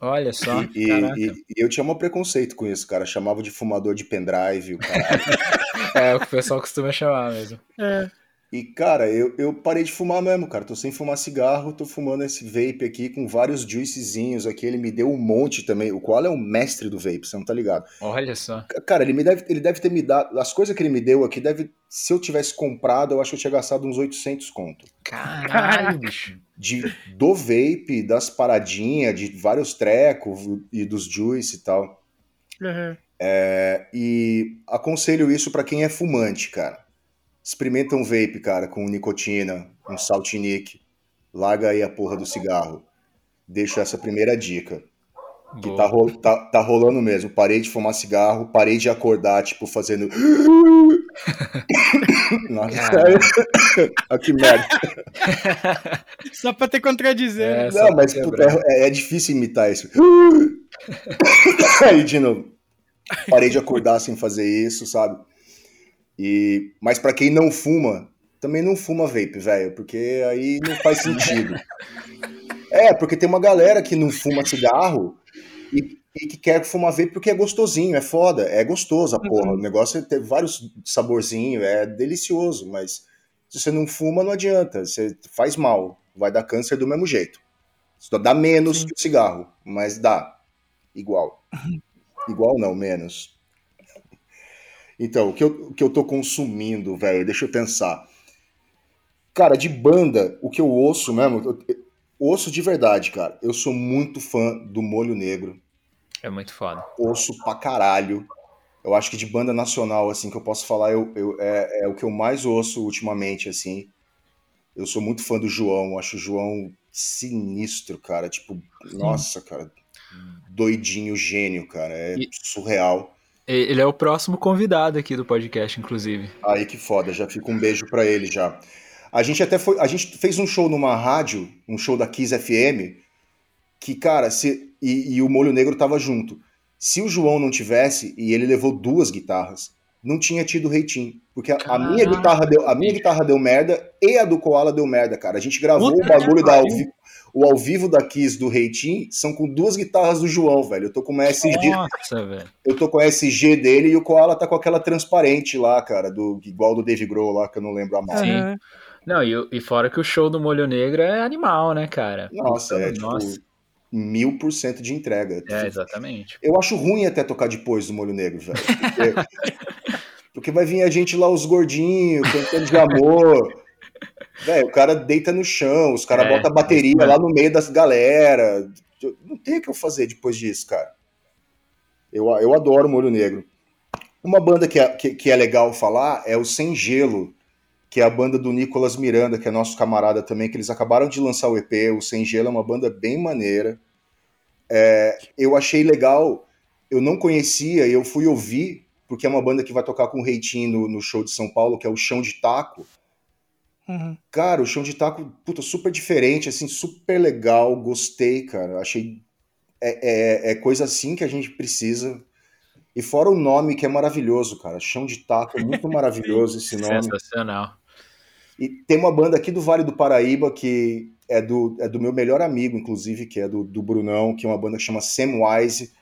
Olha só, E, e- e eu tinha um preconceito com isso, cara. Chamava de fumador de pendrive, o caralho. É o que o pessoal costuma chamar mesmo. É. E, cara, eu, eu parei de fumar mesmo, cara. Tô sem fumar cigarro, tô fumando esse vape aqui com vários juicezinhos aqui. Ele me deu um monte também. O Koala é o mestre do vape, você não tá ligado? Olha só. Cara, ele, me deve, ele deve ter me dado. As coisas que ele me deu aqui, deve. Se eu tivesse comprado, eu acho que eu tinha gastado uns 800 conto. Caralho, bicho. De, do vape, das paradinhas, de vários trecos e dos juice e tal. Uhum. É, e aconselho isso pra quem é fumante, cara. Experimenta um vape, cara, com nicotina, um saltinique. Larga aí a porra do cigarro. Deixa essa primeira dica. Que Boa. tá, ro- tá, tá rolando mesmo. Parei de fumar cigarro, parei de acordar, tipo, fazendo. Nossa, ah, que merda. Só pra te contradizer. É, né? só Não, mas puta, é, é difícil imitar isso. Aí, de novo. Parei de acordar sem fazer isso, sabe? E, mas pra quem não fuma, também não fuma vape, velho, porque aí não faz sentido. É, porque tem uma galera que não fuma cigarro e, e que quer fumar vape porque é gostosinho, é foda, é gostoso a porra. O negócio é ter vários saborzinhos, é delicioso, mas se você não fuma, não adianta, você faz mal, vai dar câncer do mesmo jeito. Só dá menos Sim. que o cigarro, mas dá igual. Igual não, menos. Então, o que eu, o que eu tô consumindo, velho, deixa eu pensar. Cara, de banda, o que eu ouço mesmo, eu, eu ouço de verdade, cara. Eu sou muito fã do Molho Negro. É muito foda. Ouço pra caralho. Eu acho que de banda nacional, assim, que eu posso falar, eu, eu- é, é o que eu mais ouço ultimamente, assim. Eu sou muito fã do João, acho o João sinistro, cara. Tipo, nossa, cara. Doidinho, gênio, cara. É E- surreal. Ele é o próximo convidado aqui do podcast, inclusive. Aí que foda, já fica um beijo pra ele já. A gente até foi, a gente fez um show numa rádio, um show da Kiss FM, que cara, se e, e o Molho Negro tava junto. Se o João não tivesse e ele levou duas guitarras, não tinha tido reitinho, porque a, a minha guitarra deu, a minha guitarra deu merda e a do Koala deu merda, cara. A gente gravou Puta o bagulho da ao, pariu. O ao vivo da Kiss do reitinho, são com duas guitarras do João, velho. Eu tô com uma SG, Nossa, velho. eu tô com a SG dele e o Koala tá com aquela transparente lá, cara, do igual do Dave Grohl lá, que eu não lembro a marca. Sim. Não, e, e fora que o show do Molho Negro é animal, né, cara? Nossa, é Então, tipo mil por cento de entrega. É, exatamente. Eu acho ruim até tocar depois do Molho Negro, velho. Porque, porque vai vir a gente lá, os gordinhos, cantando de amor. Velho, o cara deita no chão, os caras É, botam a bateria mesmo. lá no meio das galera. Não tem o que eu fazer depois disso, cara. Eu, eu adoro Molho Negro. Uma banda que é, que, que é legal falar é o Sem Gelo, que é a banda do Nicolas Miranda, que é nosso camarada também, que eles acabaram de lançar o EP. O Sem Gelo é uma banda bem maneira. É, eu achei legal, eu não conhecia e eu fui ouvir, porque é uma banda que vai tocar com o Reitinho no, no show de São Paulo, que é o Chão de Taco. Uhum. Cara, o Chão de Taco, puta, super diferente, assim, super legal, gostei, cara. Achei. É, é, é coisa assim que a gente precisa. E fora o nome que é maravilhoso, cara. Chão de Taco, é muito maravilhoso esse nome. Sensacional. E tem uma banda aqui do Vale do Paraíba que é do, é do meu melhor amigo, inclusive, que é do, do Brunão, que é uma banda que chama Samwise,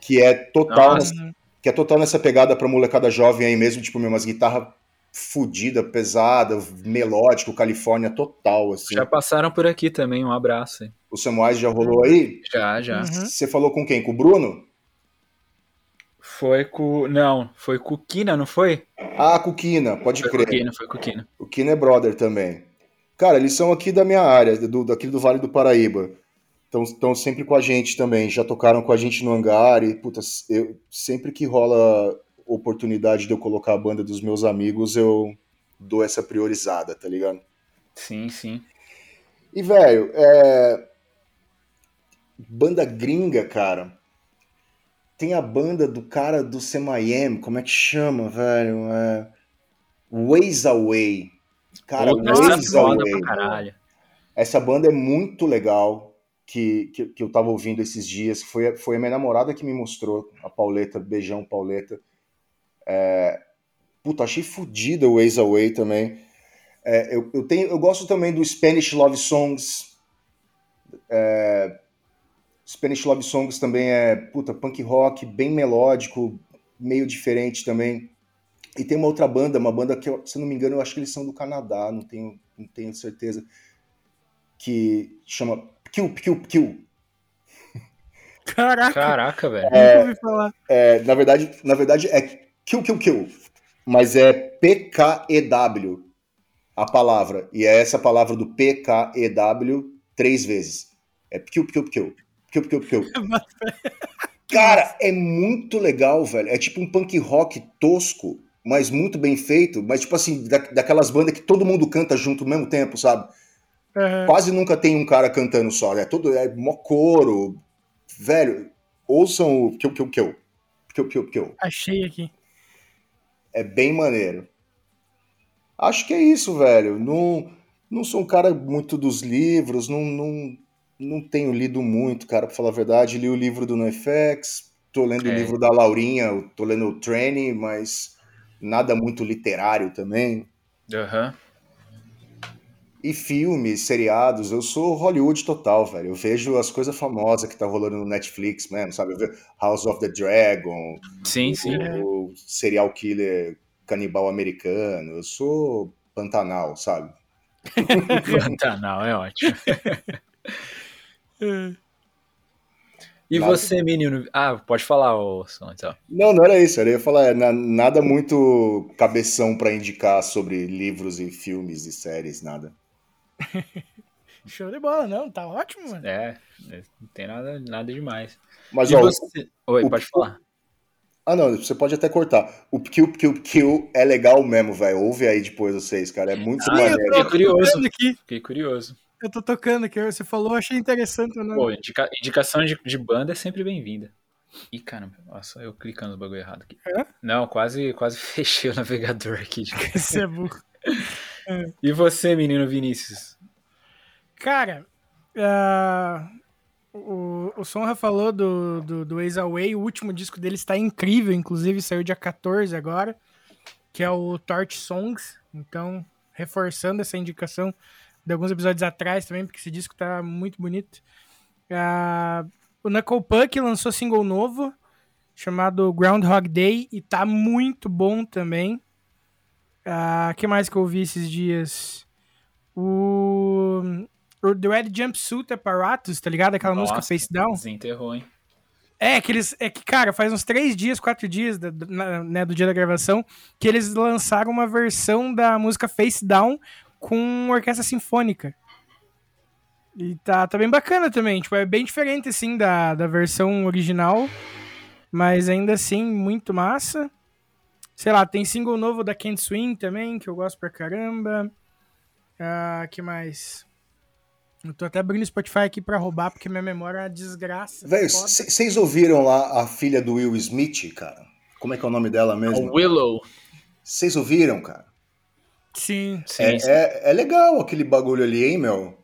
que é total, Nossa. que é total nessa pegada pra molecada jovem aí mesmo, tipo, umas guitarras fodida, pesada, melódico, Califórnia total, assim. Já passaram por aqui também, um abraço. O Samwise já rolou aí? Já, já. Uhum. Você falou com quem? Com o Bruno? Foi com. Não, foi com o Kina, não foi? Ah, com o Kina, pode Foi com o crer. Kina, foi com o Kina. O Kina é brother também. Cara, eles são aqui da minha área, do, daqui do Vale do Paraíba. Estão sempre com a gente também. Já tocaram com a gente no hangar e, puta, eu, sempre que rola oportunidade de eu colocar a banda dos meus amigos, eu dou essa priorizada, tá ligado? Sim, sim. E, velho, é... banda gringa, cara. Tem a banda do cara do Semayem, como é que chama, velho? É... Ways Away. Cara, essa Ways Away. Essa banda é muito legal, que, que, que eu tava ouvindo esses dias. Foi, foi a minha namorada que me mostrou, a Pauleta. Beijão, Pauleta. É, puta, achei fodida o Ways Away também. É, eu, eu, tenho, eu gosto também do Spanish Love Songs. É, Spanish Love Songs também é, puta, punk rock, bem melódico, meio diferente também. E tem uma outra banda, uma banda que, se eu não me engano, eu acho que eles são do Canadá, não tenho, não tenho certeza que chama Kill, Kill, Kill. Caraca, Caraca, velho. nunca ouvi falar. É, na verdade, na verdade é Kill, Kill, Kill, mas é P-K-E-W a palavra e é essa palavra do P-K-E-W três vezes. É Kill, Kill, Kill, Kill, Kill, Kill. Cara, é muito legal, velho. É tipo um punk rock tosco, mas muito bem feito. Mas tipo assim, da- daquelas bandas que todo mundo canta junto ao mesmo tempo, sabe? Aham. Quase nunca tem um cara cantando só, é todo é mó coro. Velho, ouçam o Kill Kill Kill. Kill Kill Kill. Achei aqui. É bem maneiro. Acho que é isso, velho. Não, não sou um cara muito dos livros, não, não, não tenho lido muito, cara, pra falar a verdade. Li o livro do NoFX, tô lendo o É. livro da Laurinha, tô lendo o Training, mas nada muito literário também. Aham. E filmes, seriados, eu sou Hollywood total, velho. Eu vejo as coisas famosas que tá rolando no Netflix mesmo, sabe? Eu vejo House of the Dragon, Sim, sim. o serial killer canibal americano. Eu sou Pantanal, sabe? Pantanal, é ótimo. É. E Nada. você, menino? Ah, pode falar, ô Som, então. Não, não era isso. Eu ia falar, é, na- nada muito cabeção pra indicar sobre livros e filmes e séries, nada. Show de bola, não? Tá ótimo, mano. É, é, não tem nada, nada demais. Mas, e ó, você? Oi, o- pode falar. ah, não, você pode até cortar. O Kill, Kill, Kill é legal mesmo, velho. Ouve aí depois vocês, cara. É muito Ah, maneiro. eu tô curioso. aqui. Fiquei curioso. Eu tô tocando aqui. Você falou, achei interessante nome. Pô, indica- indicação de, de banda é sempre bem-vinda. Ih, caramba, nossa, eu clicando no bagulho errado aqui. É? Não, quase, quase fechei o navegador aqui. Você é burro. E você, menino Vinícius? Cara, ah, o, o Sonra falou do, do, do Ways Away, o último disco dele está incrível, inclusive saiu dia 14 agora, que é o Torch Songs, então reforçando essa indicação de alguns episódios atrás também, porque esse disco tá muito bonito. Ah, o Knuckle Puck lançou single novo, chamado Groundhog Day, e tá muito bom também. O que mais que eu ouvi esses dias? O, o The Red Jumpsuit Apparatus, tá ligado? Aquela música Nossa. Face Down. Desenterrou, hein? É, que eles. É que, cara, faz uns três dias, quatro dias da- na- né, do dia da gravação, que eles lançaram uma versão da música Face Down com orquestra sinfônica. E tá, tá bem bacana também. Tipo, é bem diferente, assim, da, da versão original. Mas ainda assim, muito massa. Sei lá, tem single novo da Can't Swing também, que eu gosto pra caramba. Ah, que mais? Eu tô até abrindo o Spotify aqui pra roubar, porque minha memória é uma desgraça. Velho, vocês ouviram lá a filha do Will Smith, cara? Como é que é o nome dela mesmo? Willow. Vocês ouviram, cara? Sim. Sim, É, sim. é, é legal aquele bagulho ali, hein, meu?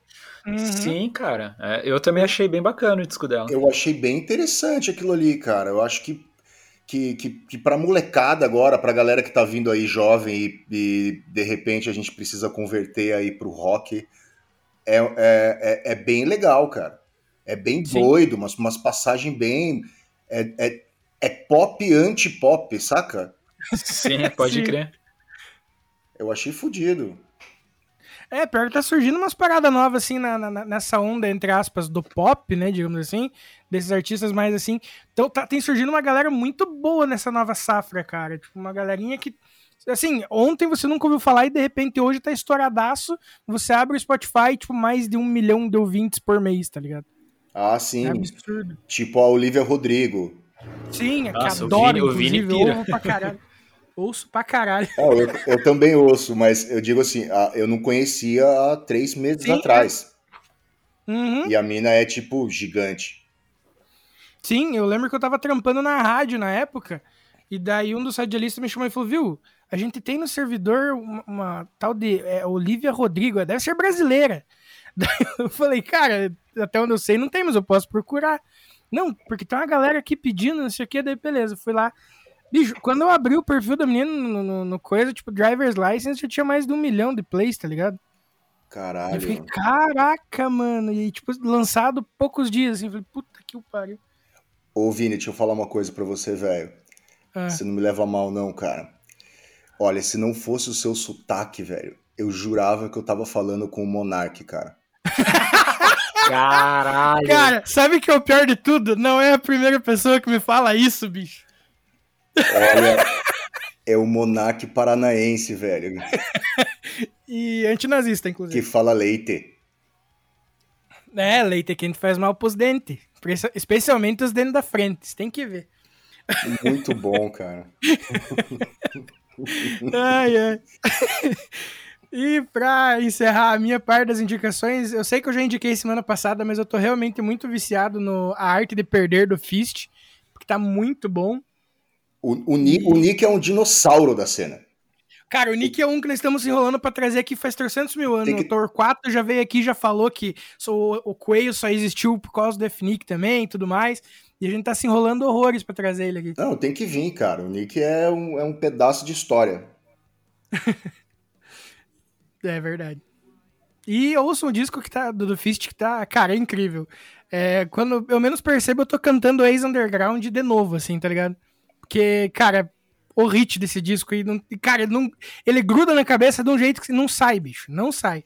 Uhum. Sim, cara. É, eu também achei bem bacana o disco dela. Eu achei bem interessante aquilo ali, cara. Eu acho que, que, que, que pra molecada agora, pra galera que tá vindo aí jovem e, e de repente a gente precisa converter aí pro rock, é, é, é, é bem legal, cara. É bem Sim. doido, umas, umas passagens bem. É, é, é pop anti-pop, saca? Sim, pode Sim. crer. Eu achei fodido. É, pior que tá surgindo umas paradas novas, assim, na, na- nessa onda, entre aspas, do pop, né, digamos assim, desses artistas mais assim. Então tá, tem surgindo uma galera muito boa nessa nova safra, cara. Tipo, uma galerinha que. Assim, ontem você nunca ouviu falar e de repente hoje tá estouradaço. Você abre o Spotify, tipo, mais de um milhão de ouvintes por mês, tá ligado? Ah, sim. É absurdo. Tipo a Olivia Rodrigo. Sim, é que o adoro, o Vini inclusive, ouvo pra caralho. Ouço pra caralho. É, eu, eu também ouço, mas eu digo assim, eu não conhecia há três meses Sim, atrás. Uhum. E a mina é, tipo, gigante. Sim, eu lembro que eu tava trampando na rádio na época, e daí um dos radialistas me chamou e falou, viu, a gente tem no servidor uma, uma tal de é, Olivia Rodrigo, deve ser brasileira. Daí eu falei, cara, até onde eu sei não tem, mas eu posso procurar. Não, porque tem uma galera aqui pedindo, não sei o que, daí beleza, fui lá. Bicho, quando eu abri o perfil da menina no, no- no coisa, tipo, driver's license, já tinha mais de um milhão de plays, tá ligado? Eu fiquei, Caralho. caraca, mano, e tipo, lançado poucos dias, assim, falei, puta que o pariu. Ô, Vini, deixa eu falar uma coisa pra você, velho. Ah. Você não me leva a mal, não, cara. Olha, se não fosse o seu sotaque, velho, eu jurava que eu tava falando com o Monark, cara. Caralho. Cara, sabe o que é o pior de tudo? Não é a primeira pessoa que me fala isso, bicho. Olha, é o Monark paranaense, velho, E antinazista, que inclusive. fala leite. É, leite quente faz mal pros dentes. Especialmente os dentes da frente. Você tem que ver. Muito bom, cara. Ai, ai. E pra encerrar a minha parte das indicações, eu sei que eu já indiquei semana passada, mas eu tô realmente muito viciado no A Arte de Perder do Fist, porque tá muito bom. O, o, Ni- o Nick é um dinossauro da cena. Cara, o Nick é um que nós estamos enrolando pra trazer aqui faz 300 mil anos. Que- O Torquato já veio aqui já falou que só- o Coelho só existiu por causa do FNIC também e tudo mais. E a gente tá se enrolando horrores pra trazer ele aqui. Não, tem que vir, cara. O Nick é um, é um pedaço de história. É verdade. E ouça um disco que tá, do, do Fist que tá, cara, é incrível. É, quando eu menos percebo, eu tô cantando Ex Underground de novo, assim, tá ligado? Porque, cara, o hit desse disco aí, não, e, cara, ele, não, ele gruda na cabeça de um jeito que não sai, bicho. Não sai.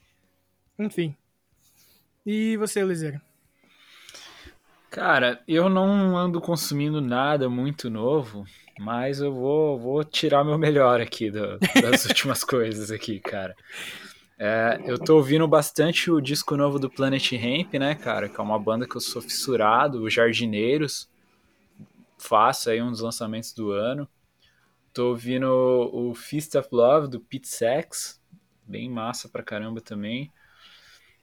Enfim. E você, Liseira? Cara, eu não ando consumindo nada muito novo, mas eu vou, vou tirar meu melhor aqui do- das últimas coisas aqui, cara. É, eu tô ouvindo bastante o disco novo do Planet Hemp, né, cara? Que é uma banda que eu sou fissurado, os Jardineiros. Faço aí um dos lançamentos do ano. Tô ouvindo o Feast of Love do Pete Sax, bem massa pra caramba também.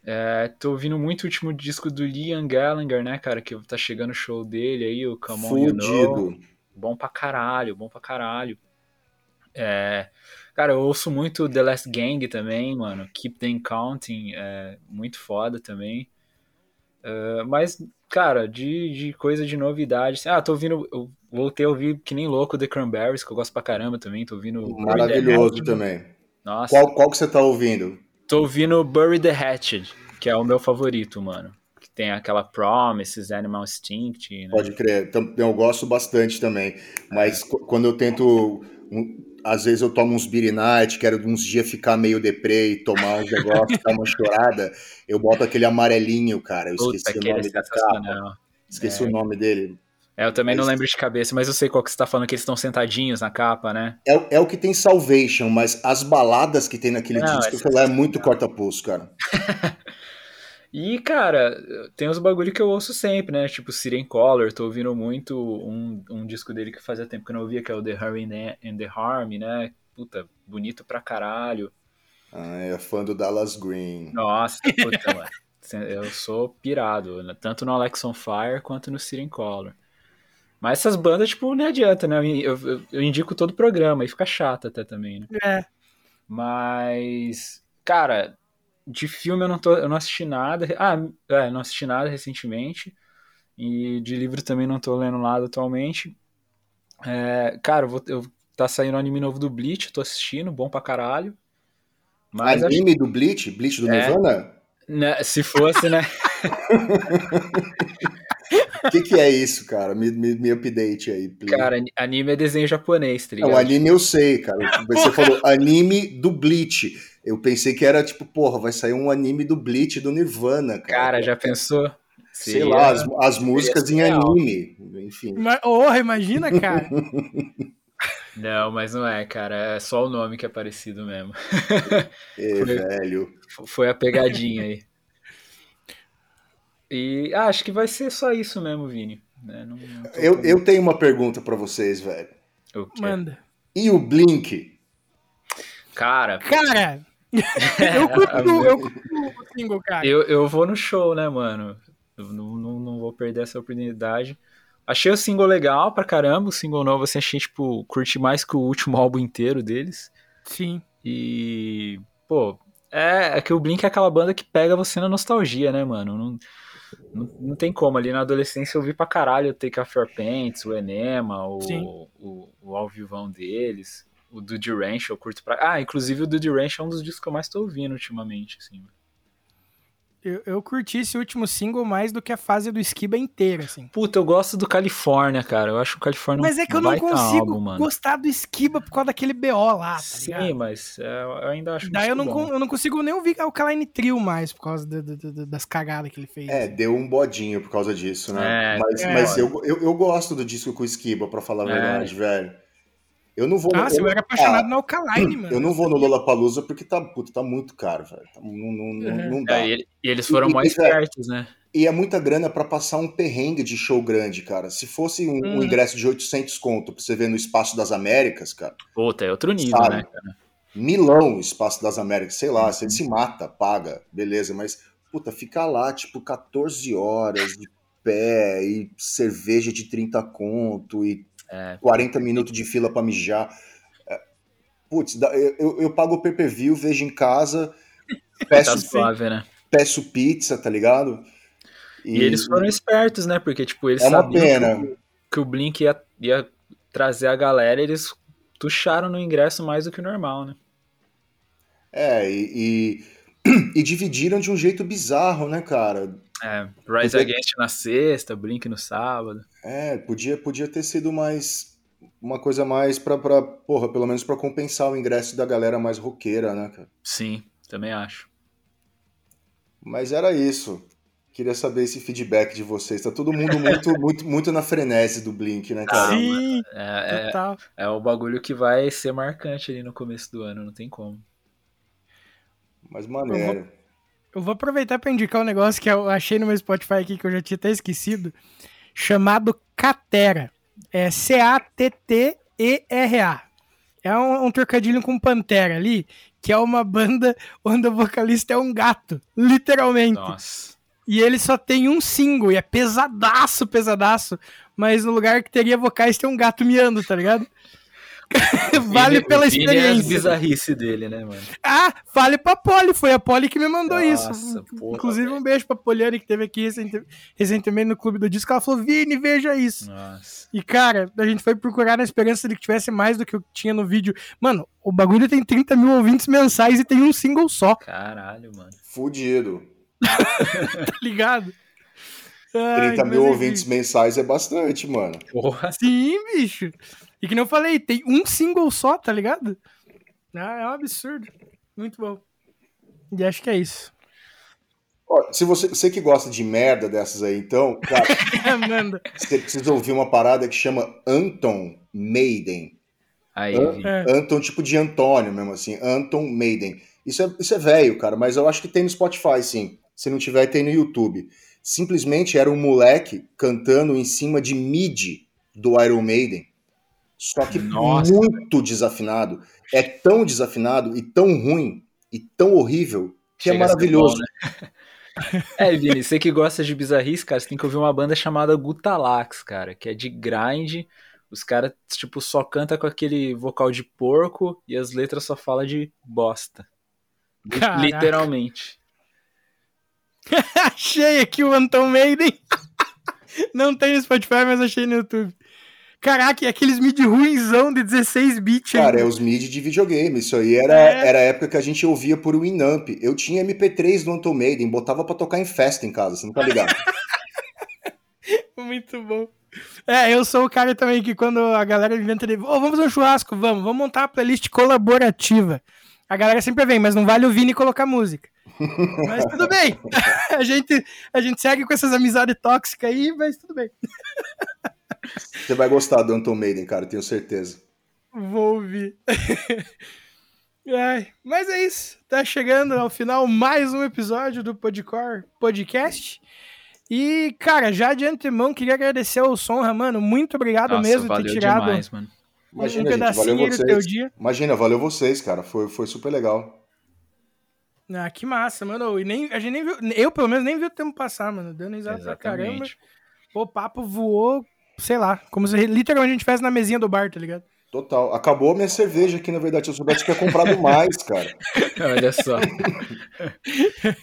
É, tô ouvindo muito o último disco do Liam Gallagher, né, cara? Que tá chegando o show dele aí, o Come On You Know. Fudido. Bom pra caralho, bom pra caralho. É, cara, eu ouço muito The Last Gang também, mano. Keep Them Counting, é muito foda também. É, mas, cara, de, de coisa de novidade. assim, Ah, tô ouvindo. Eu voltei a ouvir que nem louco The Cranberries, que eu gosto pra caramba também. Tô ouvindo. Maravilhoso também. Nossa. Qual, qual que você tá ouvindo? Tô ouvindo Bury the Hatched, que é o meu favorito, mano. Que tem aquela Promises, Animal Instinct, né? Pode crer. Eu gosto bastante também. Mas qu- quando eu tento. às vezes eu tomo uns Beer Night, quero uns dias ficar meio deprê e tomar uns negócios, dar uma chorada. Eu boto aquele amarelinho, cara. Eu Puta, esqueci o aquele é nome da capa. Esqueci o nome dele. É, eu também não Mas- lembro de cabeça, mas eu sei qual que você tá falando, que eles estão sentadinhos na capa, né? É, o- é o que tem Salvation, mas as baladas que tem naquele Não, disco é aquilo lá é muito corta-pulso, cara. E, cara, tem os bagulho que eu ouço sempre, né? Tipo Siren Color, tô ouvindo muito um, um disco dele que fazia tempo que eu não ouvia, que é o The Hurry and the Harm, né? Puta, bonito pra caralho. Ah, é fã do Dallas Green. Nossa, puta, mano. Eu sou pirado, né? tanto no Alex on Fire quanto no Siren Color. Mas essas bandas, tipo, não adianta, né? Eu, eu, eu indico todo o programa e fica chato até também, né? É. Mas, cara, de filme eu não, tô, eu não assisti nada. Ah, é, não assisti nada recentemente. E de livro também não tô lendo nada atualmente. É, cara, eu vou, eu, tá saindo um anime novo do Bleach, tô assistindo, bom pra caralho. Mas anime acho... do Bleach? Bleach do é, Nirvana? Né, se fosse, né? O que, que é isso, cara? Me, me, me update aí, please. Cara, anime é desenho japonês, tá ligado? Não, anime eu sei, cara. Você falou anime do Bleach. Eu pensei que era tipo, porra, vai sair um anime do Bleach do Nirvana, cara. Cara, já pensou? Sei Seria, lá, as, as músicas em anime, enfim. Oh, imagina, cara. Não, mas não é, cara. É só o nome que é parecido mesmo. É, foi, velho. Foi a pegadinha aí. E ah, acho que vai ser só isso mesmo, Vini. Né? Não, não eu, eu tenho uma pergunta para vocês, velho. Manda. E o Blink? Cara. Cara! eu curto, eu curto o single, cara. Eu, eu vou no show, né, mano? Eu não, não, não vou perder essa oportunidade. Achei o single legal pra caramba. O single novo, assim, achei, tipo, curti mais que o último álbum inteiro deles. Sim. E, pô, é, é que o Blink é aquela banda que pega você na nostalgia, né, mano? Não, não, não, tem como. Ali na adolescência eu vi pra caralho o Take Off Your Pants, o Enema, o, o, o, o ao vivão deles, o Dude Ranch eu curto pra... Ah, inclusive o Dude Ranch é um dos discos que eu mais tô ouvindo ultimamente, assim. Eu, eu curti esse último single mais do que a fase do Skiba inteira, assim. Puta, eu gosto do Califórnia, cara. Eu acho o Califórnia Mas é que eu não consigo álbum, gostar do Skiba por causa daquele BO lá, tá Sim, ligado? mas é, eu ainda acho Daí eu não, eu não consigo nem ouvir o Kaline Trio mais por causa de, de, de, das cagadas que ele fez. É, deu um bodinho por causa disso, né? É, mas, é, mas eu, eu, eu, gosto do disco com o Skiba, pra falar a é. verdade, velho. Eu não vou. Ah, você era apaixonado ah, no Alkaline, mano. Eu não vou no Lollapalooza porque tá, puta, tá muito caro, velho. Tá, não, não, uhum. não dá. É, e, eles foram e, mais perto, né? E é muita grana para passar um perrengue de show grande, cara. Se fosse um, hum. um, ingresso de 800 conto pra você ver no Espaço das Américas, cara. Puta, é outro nível, sabe? né, cara? Milão, Espaço das Américas, sei lá, você se mata, paga, beleza, mas, puta, ficar lá, tipo, 14 horas de pé e cerveja de 30 conto e é. 40 minutos de fila para mijar. É, putz, eu, eu pago o PPV, vejo em casa, peço, tá suave, né? peço pizza, tá ligado? E... e, eles foram espertos, né? Porque, tipo, eles é sabiam que, que, o Blink ia, ia trazer a galera, eles tucharam no ingresso mais do que o normal, né? É, e, e, e dividiram de um jeito bizarro, né, cara? É, Rise Porque... Against na sexta, Blink no sábado. É, podia, podia ter sido mais. Uma coisa mais pra, pra porra, pelo menos pra compensar o ingresso da galera mais roqueira, né, cara? Sim, também acho. Mas era isso. Queria saber esse feedback de vocês. Tá todo mundo muito, muito, muito na frenese do Blink, né, cara? Sim, é, é, é, o bagulho que vai ser marcante ali no começo do ano, não tem como. Mas maneiro. Eu vou aproveitar para indicar um negócio que eu achei no meu Spotify aqui que eu já tinha até esquecido, chamado Catera. É C-A-T-T-E-R-A. É um, um, trocadilho com Pantera ali, que é uma banda onde o vocalista é um gato, literalmente. Nossa. E ele só tem um single, e é pesadaço, pesadaço. Mas no lugar que teria vocais tem um gato miando, tá ligado? vale Vini, pela experiência. É a bizarrice dele, né, mano? Ah, vale pra Polly, foi a Polly que me mandou Nossa, isso. Porra, Inclusive, um beijo pra Poliane que teve aqui recentemente no Clube do Disco. Ela falou: Vini, veja isso. Nossa. E, cara, a gente foi procurar na esperança de que tivesse mais do que eu tinha no vídeo. Mano, o bagulho tem 30 mil ouvintes mensais e tem um single só. Caralho, mano. Fudido. tá ligado? Ai, 30 mil ouvintes mensais é bastante, mano. Porra. Sim, bicho. E que nem eu falei, tem um single só, tá ligado? Ah, é um absurdo. Muito bom. E acho que é isso. se você, você que gosta de merda dessas aí, então, cara, você precisa ouvir uma parada que chama Anton Maiden. Aí, An é. Anton, tipo de Antônio mesmo, assim. Anton Maiden. Isso é, isso é velho, cara, mas eu acho que tem no Spotify, sim. Se não tiver, tem no YouTube simplesmente era um moleque cantando em cima de mid do Iron Maiden. Só que Nossa. muito desafinado. É tão desafinado e tão ruim e tão horrível que é Chega é maravilhoso. Bom, né? É, Vini, você que gosta de bizarrice, cara, você tem que ouvir uma banda chamada Gutalax, cara, que é de grind. Os caras, tipo, só canta com aquele vocal de porco e as letras só falam de bosta. Caraca. Literalmente. achei aqui o Anton Maiden. Não tem no Spotify, mas achei no YouTube. Caraca, e aqueles mid ruimzão de 16 bits. Cara, é os MIDI de videogame. Isso aí era, É. era a época que a gente ouvia por Winamp. Eu tinha MP3 do Anton Maiden, botava pra tocar em festa em casa, você não tá ligado? Muito bom. É, eu sou o cara também que quando a galera inventa de. Ô, vamos fazer um churrasco, vamos, vamos montar uma playlist colaborativa. A galera sempre vem, mas não vale o Vini colocar música. Mas tudo bem. A gente, a gente segue com essas amizades tóxicas aí, mas tudo bem. Você vai gostar do Anton Maiden, cara, tenho certeza. Vou ouvir. Ai, mas é isso. Tá chegando ao final mais um episódio do Podcore Podcast. E, cara, já de antemão, queria agradecer ao Sonra, mano. Muito obrigado Nossa, mesmo por valeu ter tirado demais, mano. Imagina, um gente, valeu pedacinho do teu vocês. dia. Imagina, valeu vocês, cara. Foi, foi super legal. Ah, que massa, mano. E nem, a gente nem viu. Eu, pelo menos, nem vi o tempo passar, mano. Dando risada pra caramba. Exatamente. O papo voou, sei lá, como se literalmente a gente fizesse na mesinha do bar, tá ligado? Total. Acabou a minha cerveja aqui, na verdade. Se eu soubesse, eu tinha comprado mais, cara. Olha só. Ai,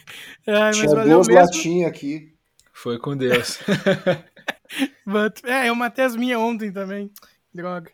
mas Tinha duas mesmo. latinhas aqui. Foi com Deus. But- É, eu matei as minhas ontem também. Droga.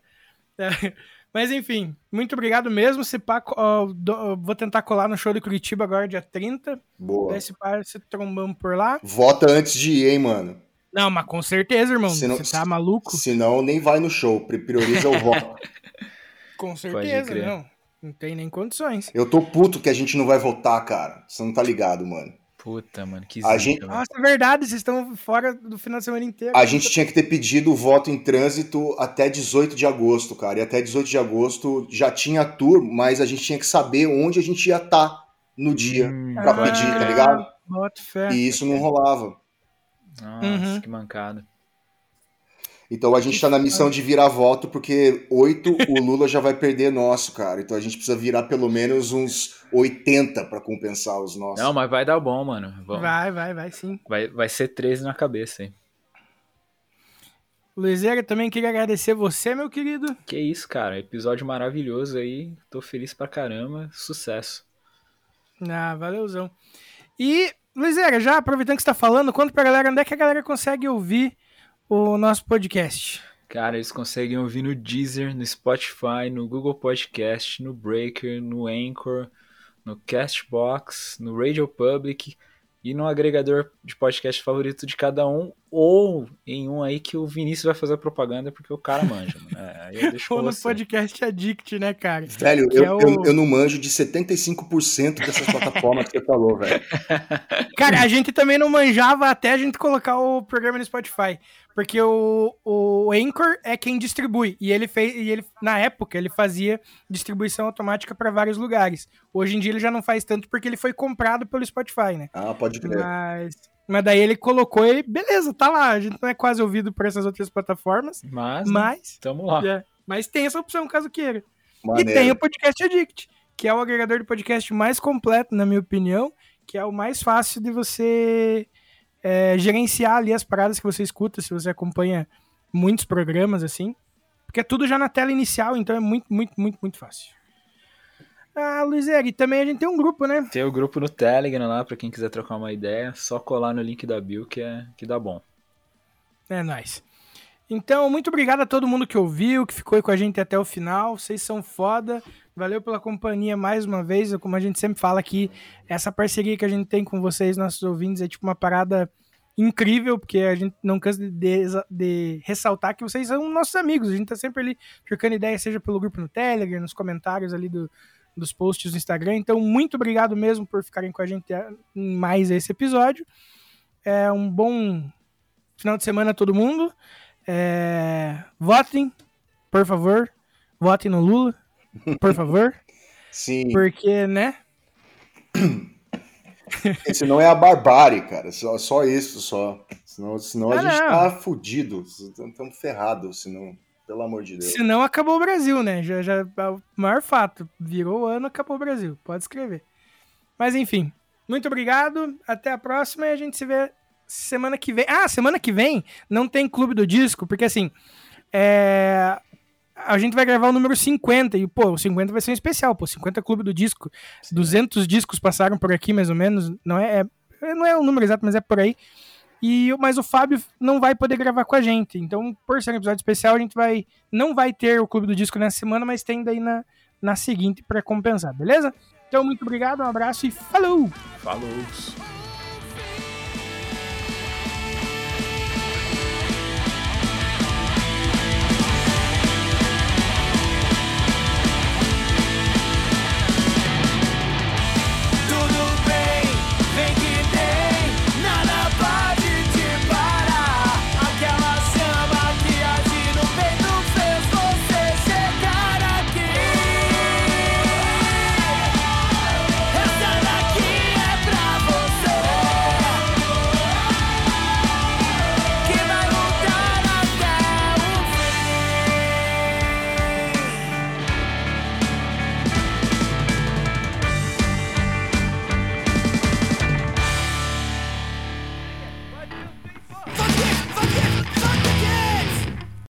É, Mas enfim, muito obrigado mesmo. Se pá, ó, do- vou tentar colar no show de Curitiba agora, dia 30. Boa. Daí se pá, se trombamos por lá. Vota antes de ir, hein, mano. Não, mas com certeza, irmão. Se não- Você tá maluco? Senão nem vai no show. Pri- Prioriza o voto. Com certeza, não. Não tem nem condições. Eu tô puto que a gente não vai votar, cara. Você não tá ligado, mano. Puta, mano, que A zica, gente-. Nossa, é verdade, vocês estão fora do final de semana inteiro. A gente tinha que ter pedido o voto em trânsito até 18 de agosto, cara. E até 18 de agosto já tinha tour, mas a gente tinha que saber onde a gente ia estar no dia Hum, pra pode pedir, tá ligado? Bota fé. E isso não rolava. Nossa, Uhum. que mancada. Então a gente tá na missão de virar voto, porque 8 o Lula já vai perder nosso, cara. Então a gente precisa virar pelo menos uns 80 pra compensar os nossos. Não, mas vai dar bom, mano. Vamos. Vai, vai, vai sim. Vai, vai ser 13 na cabeça, hein? Luizera, também queria agradecer você, meu querido. Que isso, cara. Episódio maravilhoso aí. Tô feliz pra caramba. Sucesso. Ah, valeuzão. E, Luizera, já aproveitando que você tá falando, conta pra galera onde é que a galera consegue ouvir o nosso podcast. Cara, eles conseguem ouvir no Deezer, no Spotify, no Google Podcast, no Breaker, no Anchor, no Castbox, no Radio Public e no agregador de podcast favorito de cada um, ou em um aí que o Vinícius vai fazer propaganda porque o cara manja, mano. É, aí eu deixo Ou no você. podcast Addict, né, cara? Velho, eu, é o- eu, eu não manjo de 75% dessas plataformas que você falou, velho. Cara, a gente também não manjava até a gente colocar o programa no Spotify. Porque o, o Anchor é quem distribui. E ele fez. E ele, na época, ele fazia distribuição automática para vários lugares. Hoje em dia ele já não faz tanto porque ele foi comprado pelo Spotify, né? Ah, pode crer. Mas. Mas daí ele colocou e beleza, tá lá. A gente não é quase ouvido por essas outras plataformas. Mas, né, Mas. tamo lá. é, mas tem essa opção, caso queira. E Maneiro. tem o Podcast Addict, que é o agregador de podcast mais completo, na minha opinião, que é o mais fácil de você é, gerenciar ali as paradas que você escuta, se você acompanha muitos programas, assim. Porque é tudo já na tela inicial, então é muito, muito, muito, muito fácil. Ah, Luiz Eri, também a gente tem um grupo, né? Tem o grupo no Telegram lá pra quem quiser trocar uma ideia. Só colar no link da Bill que, é, que dá bom. É nóis. Então, muito obrigado a todo mundo que ouviu, que ficou aí com a gente até o final. Vocês são foda. Valeu pela companhia mais uma vez. Como a gente sempre fala aqui, essa parceria que a gente tem com vocês, nossos ouvintes, é tipo uma parada incrível, porque a gente não cansa de, de- de ressaltar que vocês são nossos amigos. A gente tá sempre ali trocando ideia, seja pelo grupo no Telegram, nos comentários ali do- dos posts do Instagram. Então, muito obrigado mesmo por ficarem com a gente em mais esse episódio. É um bom final de semana a todo mundo. É, votem, por favor. Votem no Lula, por favor. Sim, porque, né? esse não é a barbárie, cara. Só, só isso, só. Senão, senão a Ah, gente não. tá fudido. Estamos ferrados, senão. Pelo amor de Deus. Se não, acabou o Brasil, né? Já, já, é o maior fato. Virou o ano, acabou o Brasil. Pode escrever. Mas enfim. Muito obrigado. Até a próxima e a gente se vê semana que vem. Ah, semana que vem não tem Clube do Disco, porque assim. É... A gente vai gravar o número 50 e, pô, o 50 vai ser um especial, pô, 50 Clube do Disco. 200 discos passaram por aqui, mais ou menos. Não é, é não é o número exato, mas é por aí. E, mas o Fábio não vai poder gravar com a gente. Então, por ser um episódio especial, a gente vai não vai ter o Clube do Disco nessa semana, mas tem daí na, na seguinte para compensar, beleza? Então, muito obrigado, um abraço e falou! Falou!